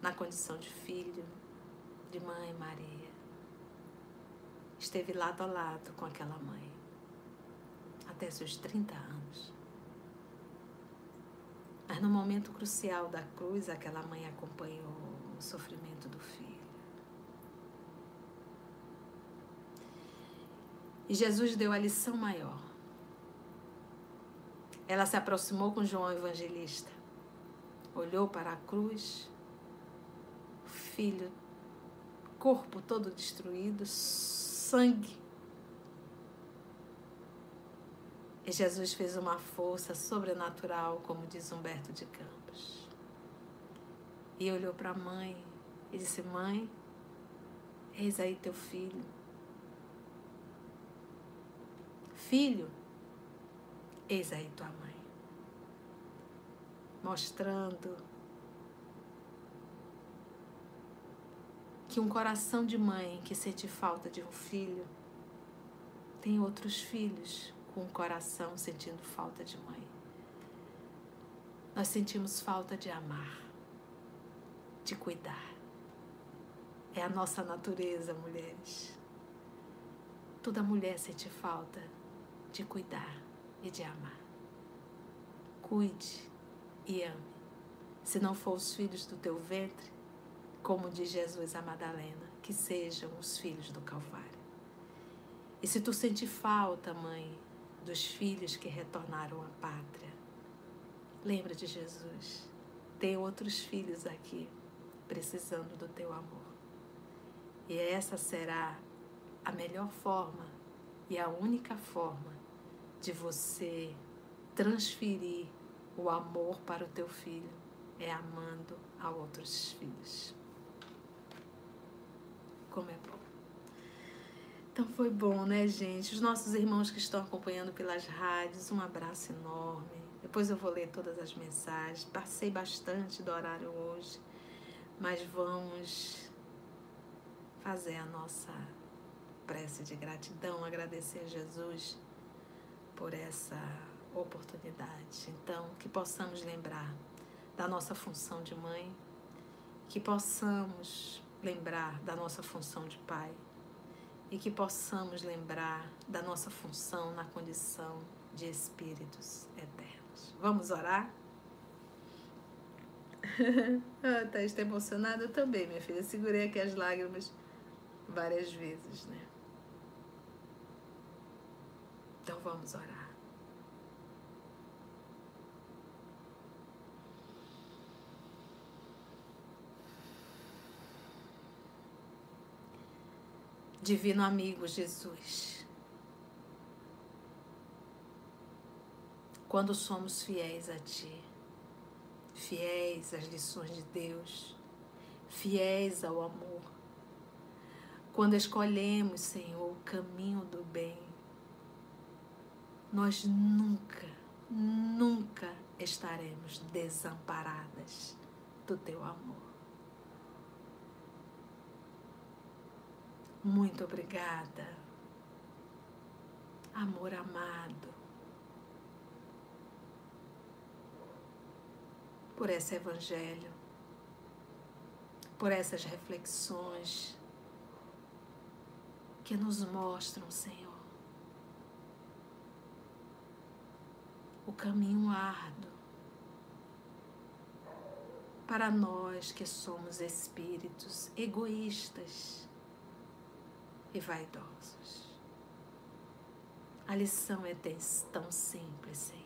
na condição de filho de mãe Maria, esteve lado a lado com aquela mãe até seus 30 anos. Mas no momento crucial da cruz, aquela mãe acompanhou o sofrimento do filho. E Jesus deu a lição maior. Ela se aproximou com João Evangelista, olhou para a cruz, filho, corpo todo destruído, sangue E Jesus fez uma força sobrenatural, como diz Humberto de Campos. E olhou para a mãe e disse: Mãe, eis aí teu filho. Filho, eis aí tua mãe. Mostrando que um coração de mãe que sente falta de um filho tem outros filhos com o coração sentindo falta de mãe. Nós sentimos falta de amar, de cuidar. É a nossa natureza, mulheres. Toda mulher sente falta de cuidar e de amar. Cuide e ame. Se não for os filhos do teu ventre, como diz Jesus a Madalena, que sejam os filhos do Calvário. E se tu sente falta, mãe, dos filhos que retornaram à pátria. Lembra de Jesus. Tem outros filhos aqui precisando do teu amor. E essa será a melhor forma e a única forma de você transferir o amor para o teu filho é amando a outros filhos. Como é bom. Então foi bom, né, gente? Os nossos irmãos que estão acompanhando pelas rádios, um abraço enorme. Depois eu vou ler todas as mensagens. Passei bastante do horário hoje, mas vamos fazer a nossa prece de gratidão, agradecer a Jesus por essa oportunidade. Então, que possamos lembrar da nossa função de mãe, que possamos lembrar da nossa função de pai e que possamos lembrar da nossa função na condição de espíritos eternos. Vamos orar? ah, tá, está emocionada também, minha filha. segurei aqui as lágrimas várias vezes, né? Então vamos orar. Divino amigo Jesus. Quando somos fiéis a Ti, fiéis às lições de Deus, fiéis ao amor, quando escolhemos, Senhor, o caminho do bem, nós nunca, nunca estaremos desamparadas do Teu amor. Muito obrigada, amor amado, por esse Evangelho, por essas reflexões que nos mostram, Senhor, o caminho árduo para nós que somos espíritos egoístas e vaidosos. A lição é tão simples, Senhor,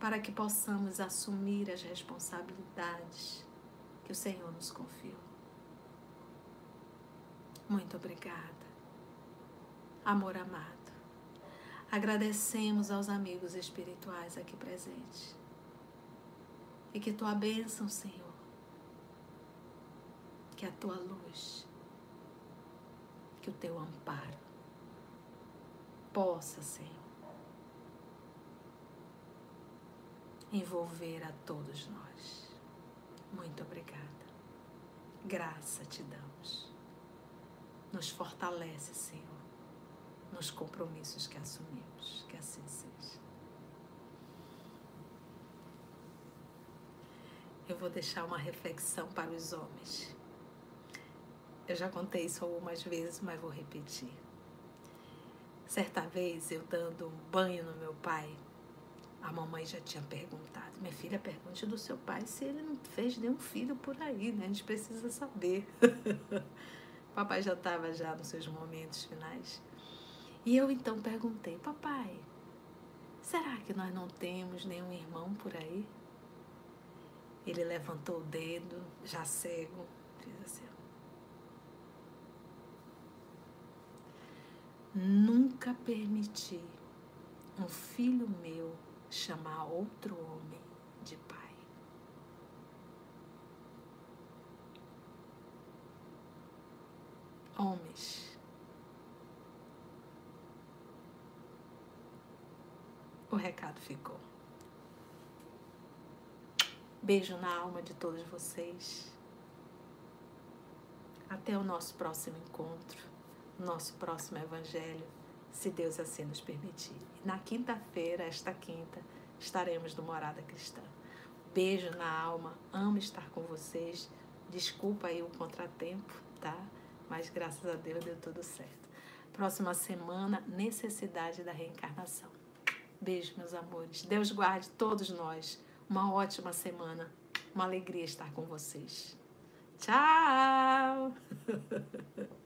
para que possamos assumir as responsabilidades que o Senhor nos confiou. Muito obrigada, amor amado. Agradecemos aos amigos espirituais aqui presentes. E que tua bênção, Senhor, que a tua luz que o teu amparo possa, Senhor, envolver a todos nós. Muito obrigada. Graça te damos. Nos fortalece, Senhor, nos compromissos que assumimos. Que assim seja. eu vou deixar uma reflexão para os homens. Eu já contei isso algumas vezes, mas vou repetir. Certa vez, eu dando um banho no meu pai, a mamãe já tinha perguntado: Minha filha, pergunte do seu pai se ele não fez nenhum filho por aí, né? A gente precisa saber. papai já estava já nos seus momentos finais. E eu então perguntei: Papai, será que nós não temos nenhum irmão por aí? Ele levantou o dedo, já cego, fez assim. Nunca permiti um filho meu chamar outro homem de pai. Homens, o recado ficou. Beijo na alma de todos vocês. Até o nosso próximo encontro, nosso próximo evangelho se Deus assim nos permitir. Na quinta-feira, esta quinta, estaremos no Morada Cristã. Beijo na alma, amo estar com vocês. Desculpa aí o contratempo, tá? Mas graças a Deus deu tudo certo. Próxima semana, necessidade da reencarnação. Beijo, meus amores. Deus guarde todos nós. Uma ótima semana. Uma alegria estar com vocês. Tchau!